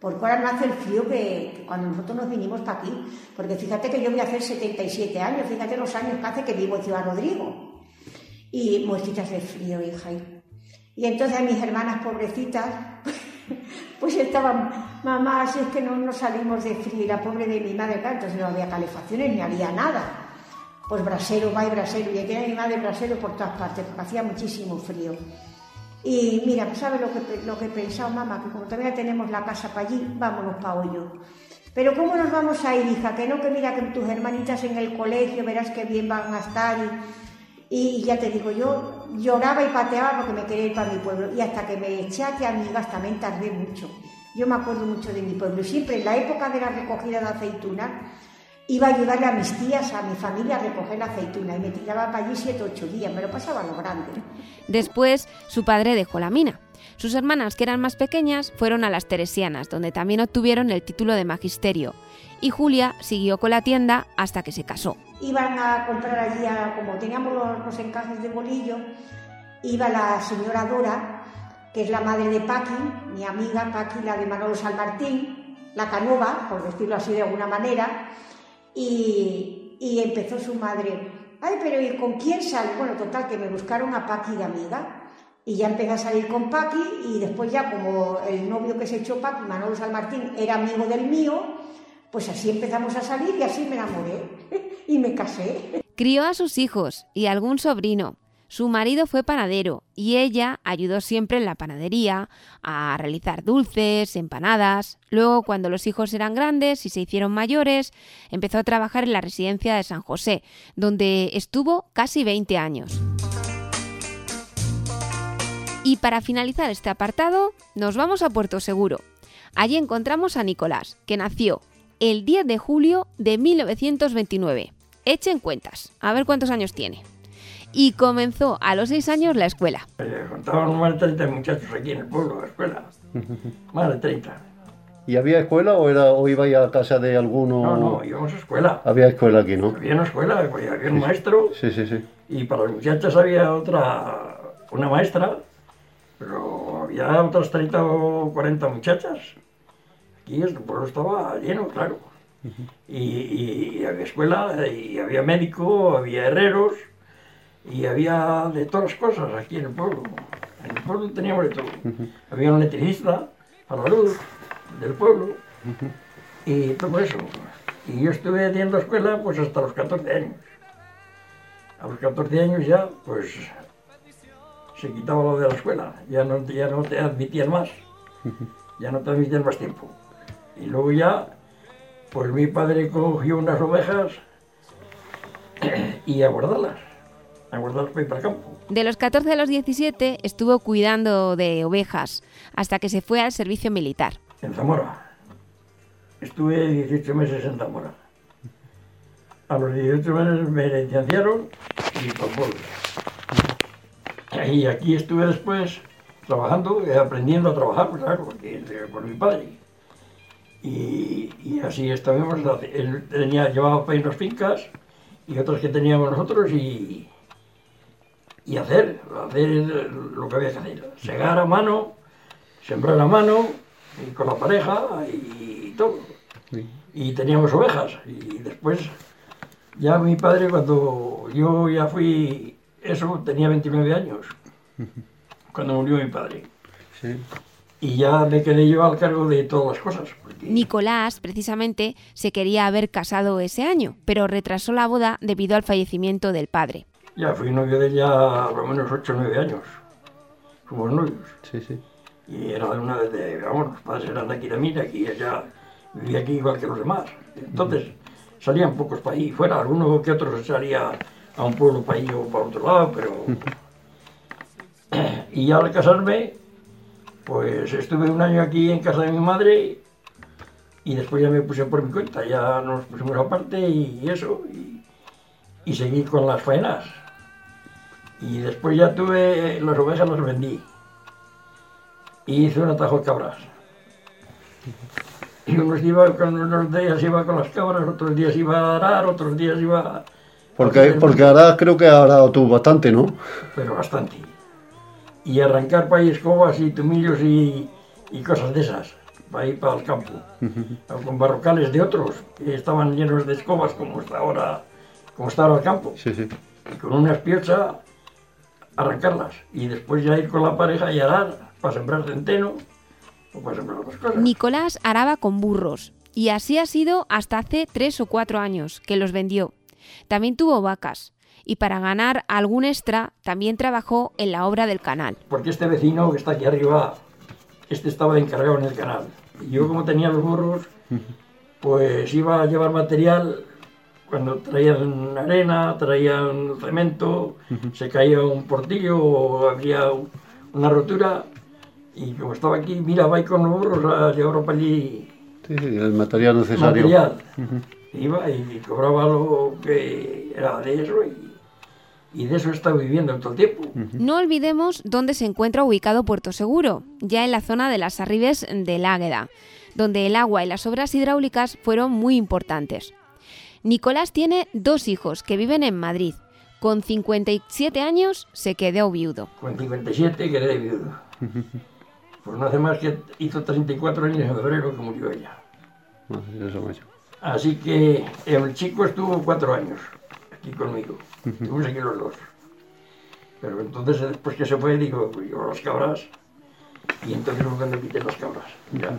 Porque ahora no hace el frío que, cuando nosotros nos vinimos para aquí. Porque fíjate que yo voy a hacer 77 años, fíjate los años que hace que vivo en Ciudad Rodrigo. Y muertitas de frío, hija. Y, entonces mis hermanas pobrecitas, pues estaban, mamá, si es que no, no salimos de frío. Y la pobre de mi madre, claro, entonces no había calefacciones ni había nada. Pues brasero, va y brasero. Y tenía mi madre brasero por todas partes, porque hacía muchísimo frío. Y mira, pues ¿sabes lo que, lo que he pensado, mamá? Que como todavía tenemos la casa para allí, vámonos para Hoyo. Pero ¿cómo nos vamos a ir, hija? Que no, que mira que tus hermanitas en el colegio, verás qué bien van a estar. Y, y ya te digo, yo lloraba y pateaba porque me quería ir para mi pueblo. Y hasta que me eché aquí amigas también tardé mucho. Yo me acuerdo mucho de mi pueblo. Siempre en la época de la recogida de aceitunas, iba a ayudarle a mis tías, a mi familia a recoger la aceituna. Y me tiraba para allí siete, ocho días. Me lo pasaba a lo grande. Después, su padre dejó la mina. Sus hermanas, que eran más pequeñas, fueron a las Teresianas, donde también obtuvieron el título de magisterio. Y Julia siguió con la tienda hasta que se casó. iban a comprar allí, a- como teníamos los, los encajes de bolillo, iba la señora Dora, que es la madre de Paqui, mi amiga Paqui, la de Manolo San Martín, la canova, por decirlo así de alguna manera, y, empezó su madre, ay, pero ¿y con quién sale? Bueno, total, que me buscaron a Paqui de amiga, y ya empecé a salir con Paqui y después ya como el novio que se echó Paqui, Manolo San Martín, era amigo del mío, pues así empezamos a salir y así me enamoré y me casé. Crió a sus hijos y algún sobrino. Su marido fue panadero y ella ayudó siempre en la panadería a realizar dulces, empanadas. Luego, cuando los hijos eran grandes y se hicieron mayores, empezó a trabajar en la residencia de San José, donde estuvo casi 20 años. Y para finalizar este apartado, nos vamos a Puerto Seguro. Allí encontramos a Nicolás, que nació el 10 de julio de 1929. Echen cuentas, a ver cuántos años tiene y comenzó a los seis años la escuela. Eh, contaban más de 30 muchachos aquí en el pueblo, la escuela. Más de 30. ¿Y había escuela o, era, o iba a casa de alguno? No, no, íbamos a escuela. Había escuela aquí, ¿no? Había una escuela, había un maestro. Sí, sí, sí. Y para las muchachas había otra, una maestra, pero había otras 30 o 40 muchachas. Aquí el pueblo estaba lleno, claro. y, y había escuela, y había médico, había herreros, y había de todas las cosas aquí en el pueblo. En el pueblo teníamos de todo. Había un electricista para la luz del pueblo y todo eso. Y yo estuve haciendo escuela pues hasta los 14 años. A los 14 años ya pues se quitaba lo de la escuela, ya no, ya no te admitían más, ya no te admitían más tiempo. Y luego ya, pues mi padre cogió unas ovejas y a guardarlas a guardar para campo. De los 14 a los 17 estuvo cuidando de ovejas hasta que se fue al servicio militar. En Zamora. Estuve 18 meses en Zamora. A los 18 meses me licenciaron y por Y aquí estuve después trabajando, eh, aprendiendo a trabajar, claro, porque, por mi padre. Y, y así estuvimos, él tenía, llevaba para fincas y otras que teníamos nosotros y, y hacer, hacer lo que había que hacer. Segar a mano, sembrar a mano, y con la pareja y todo. Y teníamos ovejas. Y después, ya mi padre, cuando yo ya fui, eso tenía 29 años, cuando murió mi padre. Y ya me quedé yo al cargo de todas las cosas. Nicolás, precisamente, se quería haber casado ese año, pero retrasó la boda debido al fallecimiento del padre. Ya fui novio de ella por lo menos 8 o 9 años. Fuimos novios. Sí, sí. Y era de una de, vamos, los padres eran de aquí de Mira, y ella vivía aquí igual que los demás. Entonces, salían pocos para ahí fuera, alguno que otro salía a un pueblo para ahí o para otro lado, pero... y ya al casarme, pues estuve un año aquí en casa de mi madre y después ya me puse por mi cuenta, ya nos pusimos aparte y eso, y, y seguí con las faenas. Y después ya tuve, las ovejas las vendí. Y hice un atajo de cabras. Y unos, iba, con, unos días iba con las cabras, otros días iba a arar, otros días iba... Porque, porque ahora creo que ha arado tú bastante, ¿no? Pero bastante. Y arrancar para ahí escobas y tumillos y, y cosas de esas, para ir para el campo. Con barrocales de otros, que estaban llenos de escobas como está ahora, como está ahora el campo. Sí, sí. Y con una espiocha arrancarlas y después ya ir con la pareja y arar para sembrar centeno o para sembrar otras cosas. Nicolás araba con burros y así ha sido hasta hace tres o cuatro años que los vendió. También tuvo vacas y para ganar algún extra también trabajó en la obra del canal. Porque este vecino que está aquí arriba, este estaba encargado en el canal. Y yo como tenía los burros, pues iba a llevar material cuando traían arena, traían cemento, se caía un portillo o había una rotura y como estaba aquí, mira, va con los burros a llevarlo para allí. Sí, el material necesario. Material. Iba y cobraba lo que era de eso y, y de eso está viviendo todo el tiempo. No olvidemos dónde se encuentra ubicado Puerto Seguro, ya en la zona de las arribes del Águeda, donde el agua y las obras hidráulicas fueron muy importantes. Nicolás tiene dos hijos que viven en Madrid. Con 57 años se quedó viudo. Con 57 quedé viudo. Pues no hace más que hizo 34 años en febrero que murió ella. Así que el chico estuvo cuatro años aquí conmigo. Estuvimos aquí los dos. Pero entonces, después que se fue, digo, pues yo las cabras. Y entonces fue cuando quité las cabras. Ya.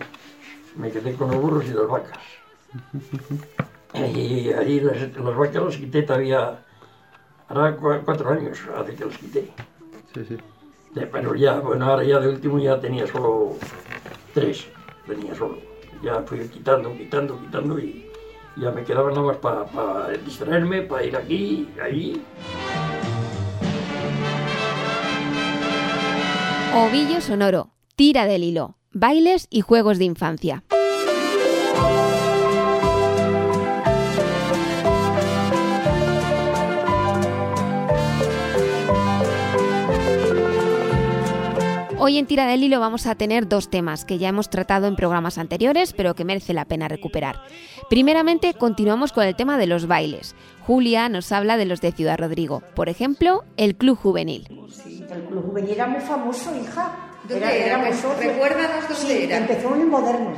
Me quedé con los burros y las vacas. Y ahí las, las vacas las quité todavía, ahora cua- cuatro años hace que las quité. Sí, sí. Pero ya, bueno, ahora ya de último ya tenía solo tres, tenía solo. Ya fui quitando, quitando, quitando y ya me quedaba nada más para distraerme, para ir aquí, allí. Ovillo sonoro, tira del hilo, bailes y juegos de infancia. Hoy en Tira del Hilo vamos a tener dos temas que ya hemos tratado en programas anteriores, pero que merece la pena recuperar. Primeramente, continuamos con el tema de los bailes. Julia nos habla de los de Ciudad Rodrigo, por ejemplo, el Club Juvenil. El club juvenil era muy famoso, hija. ¿Dónde era? muy Re- socio. recuérdanos dónde Sí, era. Empezó en el moderno.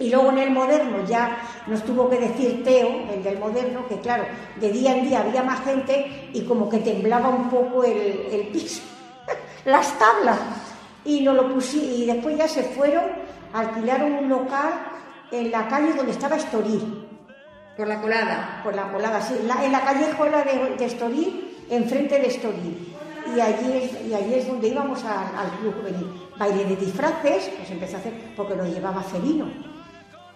Y luego en el moderno ya nos tuvo que decir Teo, el del moderno, que claro, de día en día había más gente y como que temblaba un poco el, el piso, las tablas. Y, nos lo pusi- y después ya se fueron, alquilaron un local en la calle donde estaba Estoril. Por la colada. Por la colada, sí. En la, en la callejuela de, de Estoril, enfrente de Estoril. Y allí es, y allí es donde íbamos al, al club juvenil. Baile de disfraces, pues empezó a hacer, porque lo llevaba Celino.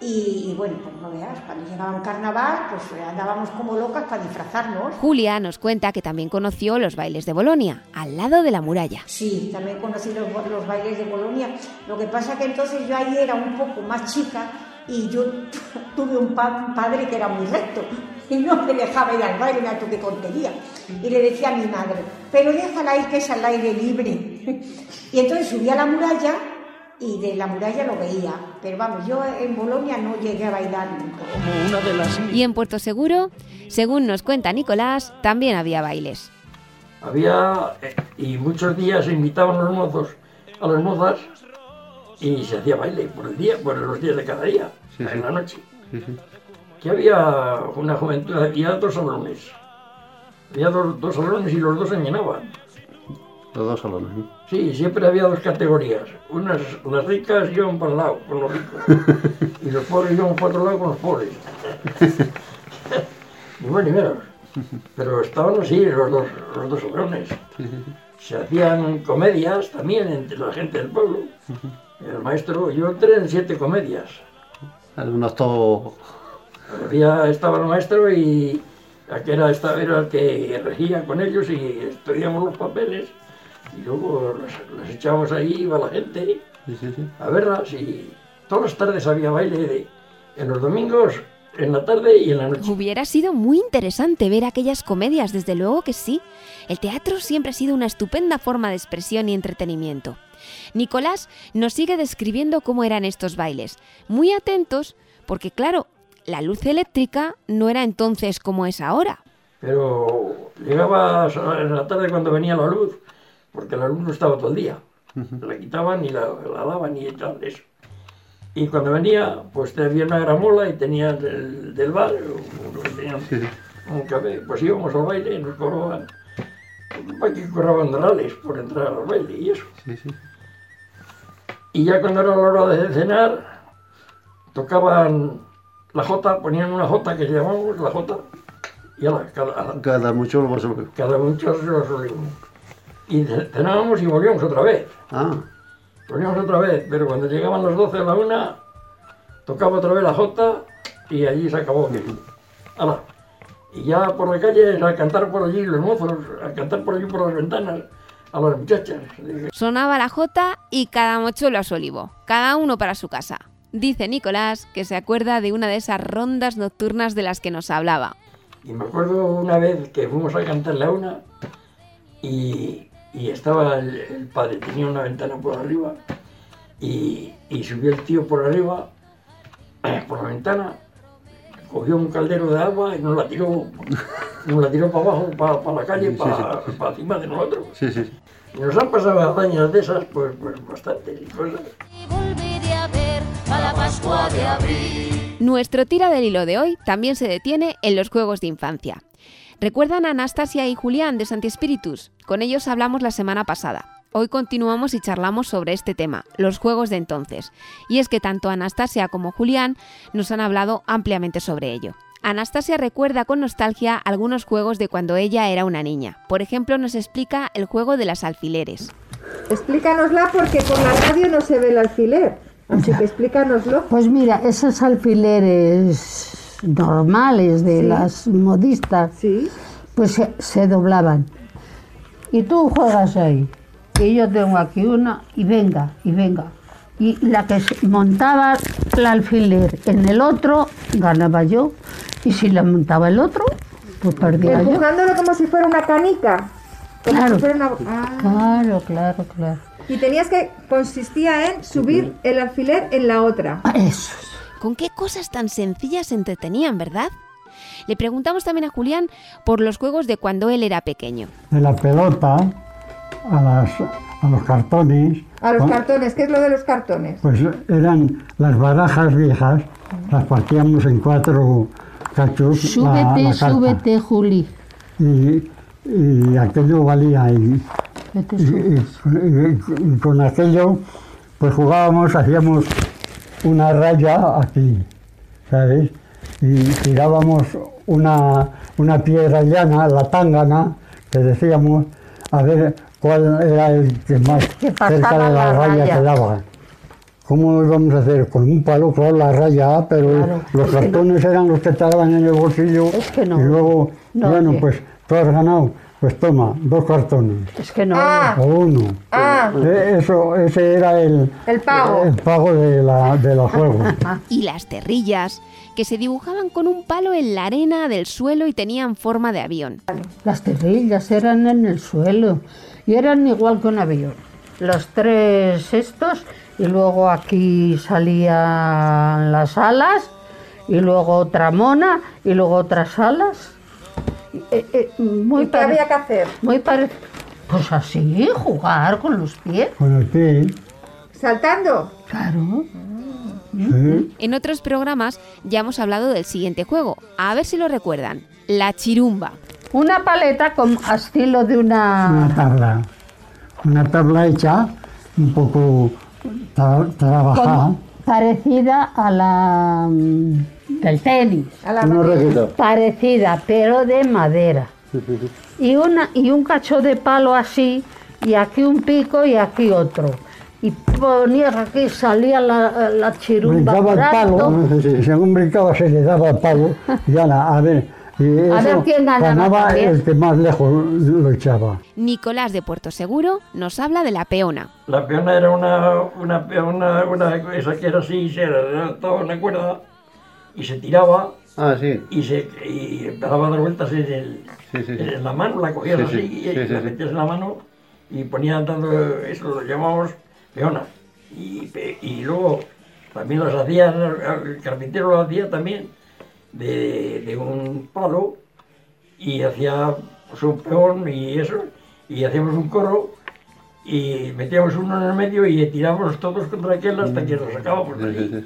Y, y bueno, pues no veas, cuando llegaba un carnaval, pues andábamos como locas para disfrazarnos. Julia nos cuenta que también conoció los bailes de Bolonia, al lado de la muralla. Sí, también conocí los, los bailes de Bolonia. Lo que pasa que entonces yo ahí era un poco más chica y yo tuve un, pa- un padre que era muy recto y no me dejaba ir al baile, mira tú qué tontería. Y le decía a mi madre, pero déjala ir que es al aire libre. Y entonces subí a la muralla y de la muralla lo veía. Pero vamos, yo en Bolonia no llegué a bailar nunca. Una de las Y en Puerto Seguro, según nos cuenta Nicolás, también había bailes. Había, eh, y muchos días se invitaban los mozos a las mozas y se hacía baile por el día, por los días de cada día, Sí, en sí. la noche. Sí. Que había una juventud, había dos salones. Había dos, dos salones y los dos se llenaban. Los dos salones. ¿no? Sí, siempre había dos categorías. Unas, las ricas iban para el lado, con los ricos. Y los pobres iban para otro lado con los pobres. ni más ni menos. Pero estaban así los dos, los dos salones. Se hacían comedias también entre la gente del pueblo. El maestro, yo entré en siete comedias. Algunos todos. Había, estaba el maestro y aquel era, estaba, era el que regía con ellos y estudiamos los papeles y luego las, las echábamos ahí, iba la gente Sí, sí, sí. a verlas y todas las tardes había baile de, en los domingos, en la tarde y en la noche. Hubiera sido muy interesante ver aquellas comedias, desde luego que sí. El teatro siempre ha sido una estupenda forma de expresión y entretenimiento. Nicolás nos sigue describiendo cómo eran estos bailes, muy atentos, porque claro, la luz eléctrica no era entonces como es ahora. Pero llegaba en la tarde cuando venía la luz, porque la luz no estaba todo el día. La quitaban y la, la daban y tal, eso. Y cuando venía, pues había una gramola y tenían del, del bar, tenían un café, pues íbamos al baile y nos cobraban, aquí cobraban dorales por entrar al baile y eso. Sí, sí. Y ya cuando era la hora de cenar, tocaban la jota, ponían una jota que llamamos la jota, y ala, cada, Cada mucho lo pasó. cada mucho lo. Y ce- cenábamos y volvíamos otra vez. Ah, Volvíamos otra vez, pero cuando llegaban las 12 a la una, tocaba otra vez la jota y allí se acabó. Ala. Y ya por la calle, a cantar por allí los mozos, a cantar por allí por las ventanas, a las muchachas. Sonaba la jota y cada mochuelo a su olivo, cada uno para su casa. Dice Nicolás que se acuerda de una de esas rondas nocturnas de las que nos hablaba. Y me acuerdo una vez que fuimos a cantarle a una y, y estaba el, el padre, tenía una ventana por arriba y, y subió el tío por arriba, por la ventana, cogió un caldero de agua y nos la tiró, nos la tiró para abajo, para, para la calle, Sí, sí, para, sí. para encima de nosotros. sí, sí. Y nos han pasado hazañas de esas, pues, pues bastantes cosas. Nuestro tira del hilo de hoy también se detiene en los juegos de infancia. ¿Recuerdan a Anastasia y Julián de Santi Spiritus? Con ellos hablamos la semana pasada. Hoy continuamos y charlamos sobre este tema, los juegos de entonces. Y es que tanto Anastasia como Julián nos han hablado ampliamente sobre ello. Anastasia recuerda con nostalgia algunos juegos de cuando ella era una niña. Por ejemplo, nos explica el juego de las alfileres. Explícanosla porque por la radio no se ve el alfiler. Así que explícanoslo. Pues mira, esos alfileres normales de Sí. las modistas, pues se, se doblaban. Y tú juegas ahí. Y yo tengo aquí una, y venga, y venga. Y la que montaba el alfiler en el otro, ganaba yo. Y si la montaba el otro, pues perdía yo. Empujándolo como si fuera una canica. Como Claro. si fuera una- Ah. Claro, claro, claro. Y tenías que, consistía en subir el alfiler en la otra. Eso. ¿Con qué cosas tan sencillas se entretenían, verdad? Le preguntamos también a Julián por los juegos de cuando él era pequeño. de la pelota a, las, a los cartones. A los Con- cartones, ¿qué es lo de los cartones? Pues eran las barajas viejas, las partíamos en cuatro cachos. la- Súbete, la carta. súbete, Juli. Y, y aquello valía. Y, Vete, y- y- y- y con aquello, pues jugábamos, hacíamos una raya aquí, ¿sabes? Y tirábamos una, una piedra llana, la tángana, que decíamos, a ver cuál era el que más cerca de la, la raya, raya. quedaba. ¿Cómo íbamos a hacer? Con un palo, claro, la raya, pero Claro, los no- cartones eran los que te daban en el bolsillo. que no. Y luego, No, bueno, pues tú has ganado, pues toma, dos cartones. Es que no. O uno. Ah. Eh, Eso, ese era el, El pago. el pago de, la, de los juegos. Y las terrillas, que se dibujaban con un palo en la arena del suelo y tenían forma de avión. Las terrillas eran en el suelo y eran igual que un avión. Los tres estos y luego aquí salían las alas y luego otra mona y luego otras alas. Eh, eh, muy ¿Y qué había que hacer? Muy parecido. Pues así, jugar con los pies. Con el pie. ¿Saltando? Claro. Sí. En otros programas ya hemos hablado del siguiente juego. A ver si lo recuerdan. La chirumba. Una paleta con estilo de Una una... tabla. Una tabla hecha un poco tra- trabajada. con- parecida a la mm, del tenis. Una raqueta. Parecida, pero de madera. Y, una, y un cacho de palo así, y aquí un pico y aquí otro. Y ponías aquí, salía la, la chirumba Brincaba el palo, según brincaba se le daba el palo, y ala, a ver, y A ver eso quién ganaba el que más lejos lo echaba. Nicolás de Puerto Seguro nos habla de la peona. La peona era una, una, peona, una, esa que era así, se levantaba una cuerda y se tiraba Ah, sí. y, se, y empezaba a dar vueltas en, el, en la mano, la cogías Sí, así sí, y la metías en la mano y ponían dando, eso lo llamamos peona. Y, y luego también las hacían, el carpintero lo hacía también de, de un palo y hacía pues, un peón y eso, y hacíamos un coro y metíamos uno en el medio y tirábamos todos contra aquel hasta que lo sacábamos de allí.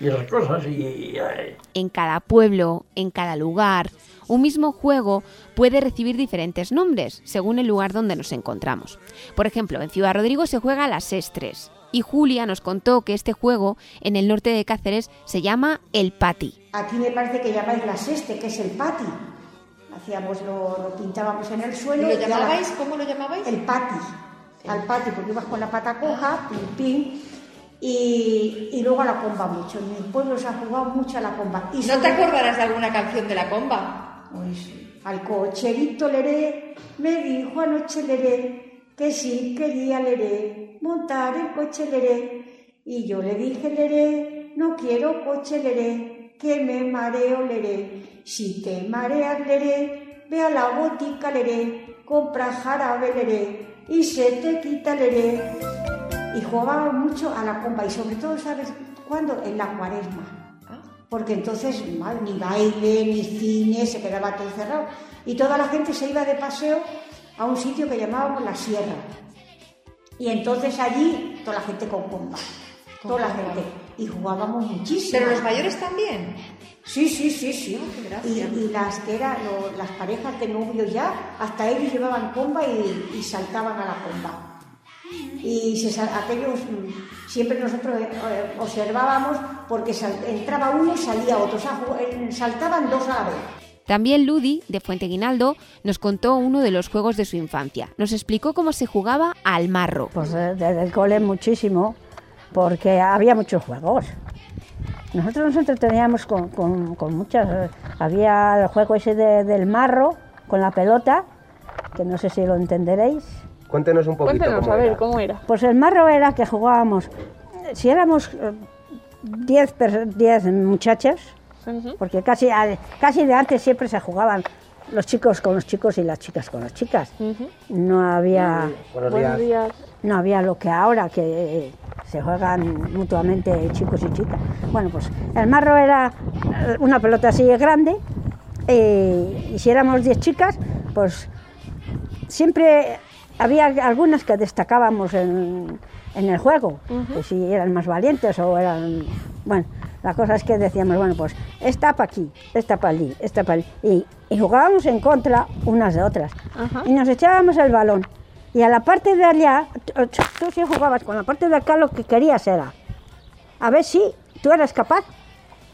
Y esas cosas, y, eh, En cada pueblo, en cada lugar, un mismo juego puede recibir diferentes nombres según el lugar donde nos encontramos. Por ejemplo, en Ciudad Rodrigo se juega a las estres y Julia nos contó que este juego en el norte de Cáceres se llama el pati. Aquí me parece que llamáis la seste, que es el pati. Hacíamos lo, lo pintábamos en el suelo. ¿Y lo y a la- llamabais? ¿Cómo lo llamabais? El pati. Al pati, porque ibas con la pata coja, pim, pim. Y, y luego a la comba mucho. En mi pueblo se ha jugado mucho a la comba. Y ¿No sobre- te acordarás de alguna canción de la comba? Pues al cocherito leré, me dijo anoche leré, que sí quería leré, montar el coche leré. Y yo le dije leré, no quiero coche leré, que me mareo leré. Si te mareas leré, ve a la botica leré, compra jarabe leré, y se te quita leré. Y jugaba mucho a la comba, y sobre todo, ¿sabes cuándo? En la cuaresma porque entonces mal, ni baile, ni cine, se quedaba todo cerrado. Y toda la gente se iba de paseo a un sitio que llamábamos la Sierra. Y entonces allí, toda la gente con comba, toda la gente. y jugábamos muchísimo. ¿Pero los mayores también? Sí, sí, sí, sí. Ah, y, y las que eran lo- las parejas de novios ya, hasta ellos llevaban comba y, y saltaban a la comba. Y se sal- aquellos mm, siempre nosotros eh, eh, observábamos porque sal- entraba uno y salía otro, o sea, eh, saltaban dos a la vez. También Ludi, de Fuente Guinaldo, nos contó uno de los juegos de su infancia. Nos explicó cómo se jugaba al marro. Pues desde el cole muchísimo, porque había muchos juegos. Nosotros nos entreteníamos con, con- con muchas. eh, Había el juego ese de- del marro con la pelota, que no sé si lo entenderéis. Cuéntenos un poquito Cuéntenos, cómo a ver, era. ¿cómo era? Pues el marro era que jugábamos, eh, si éramos 10 muchachas, porque casi, al- casi de antes siempre se jugaban los chicos con los chicos y las chicas con las chicas. No había, Buenos Buenos días. No había lo que ahora que se juegan mutuamente chicos y chicas. Bueno, pues el marro era eh, una pelota así grande eh, y si éramos 10 chicas, pues siempre había algunas que destacábamos en, en el juego, que si eran más valientes o eran... Bueno, la cosa es que decíamos, bueno, pues esta para aquí, esta para allí, esta para allí. Y, y jugábamos en contra unas de otras. Y nos echábamos el balón. Y a la parte de allá, tú, sí jugabas con la parte de acá, lo que querías era, a ver si tú eras capaz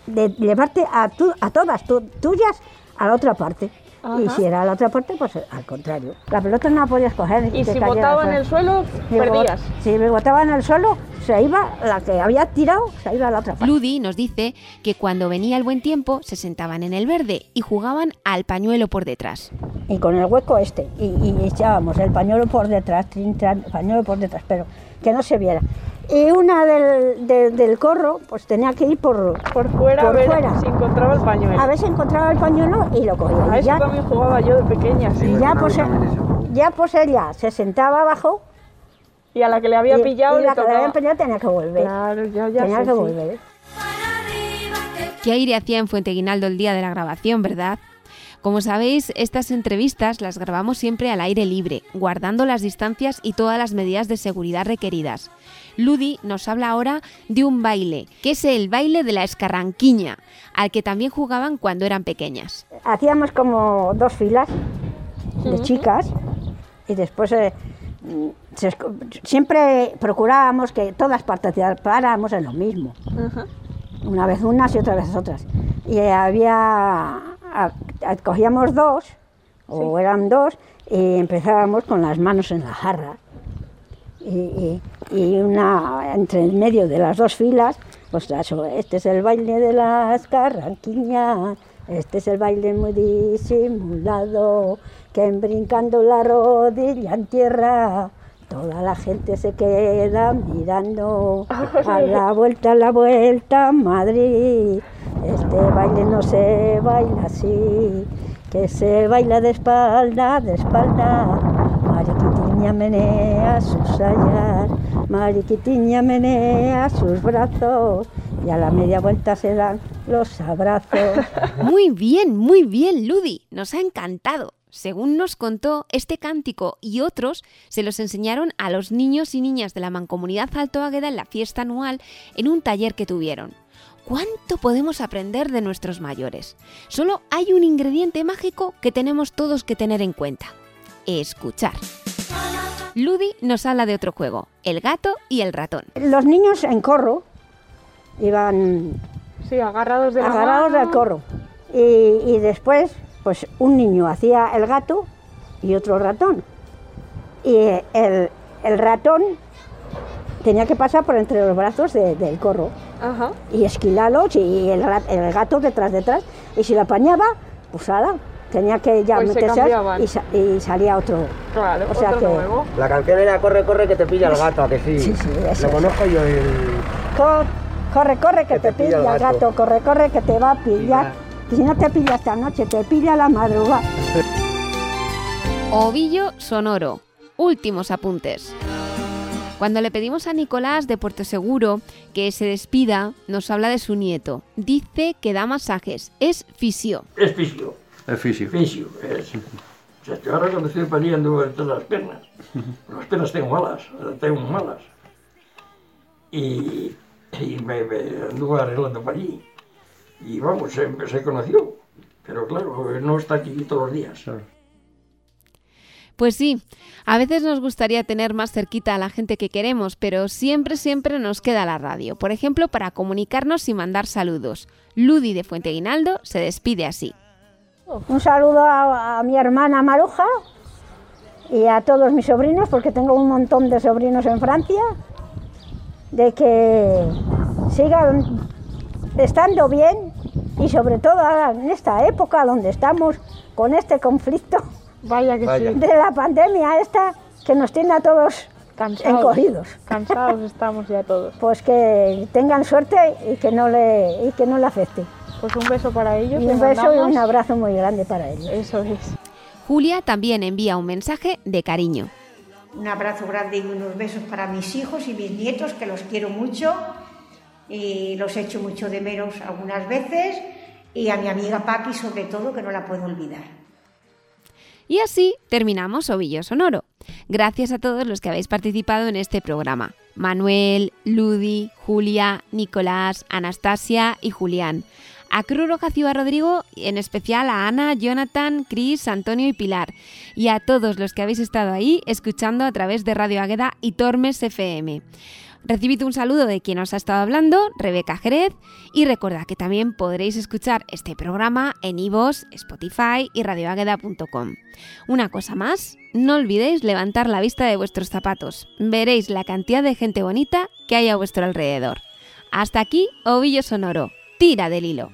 de llevarte a, tu- a todas tu- tuyas a la otra parte. Y si era a la otra parte, pues al contrario. La pelota no la podías coger. Y si caía botaba al en el suelo. Si bot- perdías. Si me botaba en el suelo, se iba, la que había tirado, se iba a la otra parte. Ludi nos dice que cuando venía el buen tiempo se sentaban en el verde y jugaban al pañuelo por detrás. y con el hueco este y, y echábamos el pañuelo por detrás, trin, tran, pañuelo por detrás, pero que no se viera. Y una del, de- del corro, pues tenía que ir por, Por fuera, a por ver fuera. si encontraba el pañuelo. A ver si encontraba el pañuelo y lo cogía. A eso ya, también jugaba yo de pequeña, sí. y ya, pues, ya pues ella se sentaba abajo. Y a la que le había y- pillado y le la que le tocaba. habían pillado tenía que volver. Claro, ya, ya tenía sé, que sí. volver. ¿Qué aire hacía en Fuente Guinaldo el día de la grabación, verdad? Como sabéis, estas entrevistas las grabamos siempre al aire libre, guardando las distancias y todas las medidas de seguridad requeridas. Ludi nos habla ahora de un baile, que es el baile de la escarranquiña, al que también jugaban cuando eran pequeñas. Hacíamos como dos filas de chicas y después eh, siempre procurábamos que todas participáramos en lo mismo. una vez unas y otra vez otras. Y había, cogíamos dos, o eran dos, y empezábamos con las manos en la jarra. Y, y- una, entre el medio de las dos filas, pues este es el baile de las carranquiñas, este es el baile muy disimulado, que en brincando la rodilla en tierra, toda la gente se queda mirando, a la vuelta, a la vuelta, Madrid, este baile no se baila así, que se baila de espalda, de espalda, Mariquitiña menea sus sayas, Mariquitiña menea sus brazos, y a la media vuelta se dan los abrazos. Muy bien, muy bien, Ludi. Nos ha encantado. Según nos contó, este cántico y otros se los enseñaron a los niños y niñas de la Mancomunidad Alto Águeda en la fiesta anual en un taller que tuvieron. ¿Cuánto podemos aprender de nuestros mayores? Solo hay un ingrediente mágico que tenemos todos que tener en cuenta. Escuchar. Ludi nos habla de otro juego, el gato y el ratón. Los niños en corro iban Sí, agarrados de la agarrados mano. del corro. Y, y después, pues un niño hacía el gato y otro ratón. Y el, el ratón tenía que pasar por entre los brazos de- del corro Ajá. y esquilarlos y el, el gato detrás, detrás. Y si lo apañaba, pues ala, tenía que ya Pues se meterse y, sa- y salía otro. Claro, o sea otro que nuevo. La canción era Corre, corre, que te pilla el gato, ¿a que sí? Sí, sí, eso Lo conozco yo el... Co- corre, corre, que, te, pilla el gato. corre, corre, que te va a pillar. Si no te pilla esta noche, te pilla la madrugada. Ovillo sonoro. Últimos apuntes. Cuando le pedimos a Nicolás de Puerto Seguro que se despida, nos habla de su nieto. Dice que da masajes. Es fisio. Es fisio. Es fisio. Fisio, es. O sea, que ahora cuando estoy peleando entre las piernas, las piernas tengo malas, las tengo malas. Y y me, me anduvo arreglando para allí. Y vamos, se, se conoció. Pero claro, no está aquí todos los días. Pues sí, a veces nos gustaría tener más cerquita a la gente que queremos, pero siempre, siempre nos queda la radio. Por ejemplo, para comunicarnos y mandar saludos. Ludi de Fuente Guinaldo se despide así. Un saludo a, a mi hermana Maruja y a todos mis sobrinos, porque tengo un montón de sobrinos en Francia, de que sigan estando bien y sobre todo ahora en esta época donde estamos con este conflicto Vaya que Vaya. sí. de la pandemia esta que nos tiene a todos Cansados. encogidos. Cansados estamos ya todos. Pues que tengan suerte y que no le, y que no le afecte. Pues un beso para ellos. Y un beso y un abrazo muy grande para ellos. Eso es. Julia también envía un mensaje de cariño. Un abrazo grande y unos besos para mis hijos y mis nietos, que los quiero mucho y los echo mucho de menos algunas veces. Y a mi amiga Papi, sobre todo, que no la puedo olvidar. Y así terminamos Ovillo Sonoro. Gracias a todos los que habéis participado en este programa. Manuel, Ludi, Julia, Nicolás, Anastasia y Julián. A Cruz Roja Ciudad Rodrigo, en especial a Ana, Jonathan, Cris, Antonio y Pilar. Y a todos los que habéis estado ahí escuchando a través de Radio Águeda y Tormes FM. Recibid un saludo de quien os ha estado hablando, Rebeca Jerez, y recordad que también podréis escuchar este programa en iVoox, Spotify y radioagueda.com. Una cosa más, no olvidéis levantar la vista de vuestros zapatos. Veréis la cantidad de gente bonita que hay a vuestro alrededor. Hasta aquí, Ovillo Sonoro. Tira del hilo.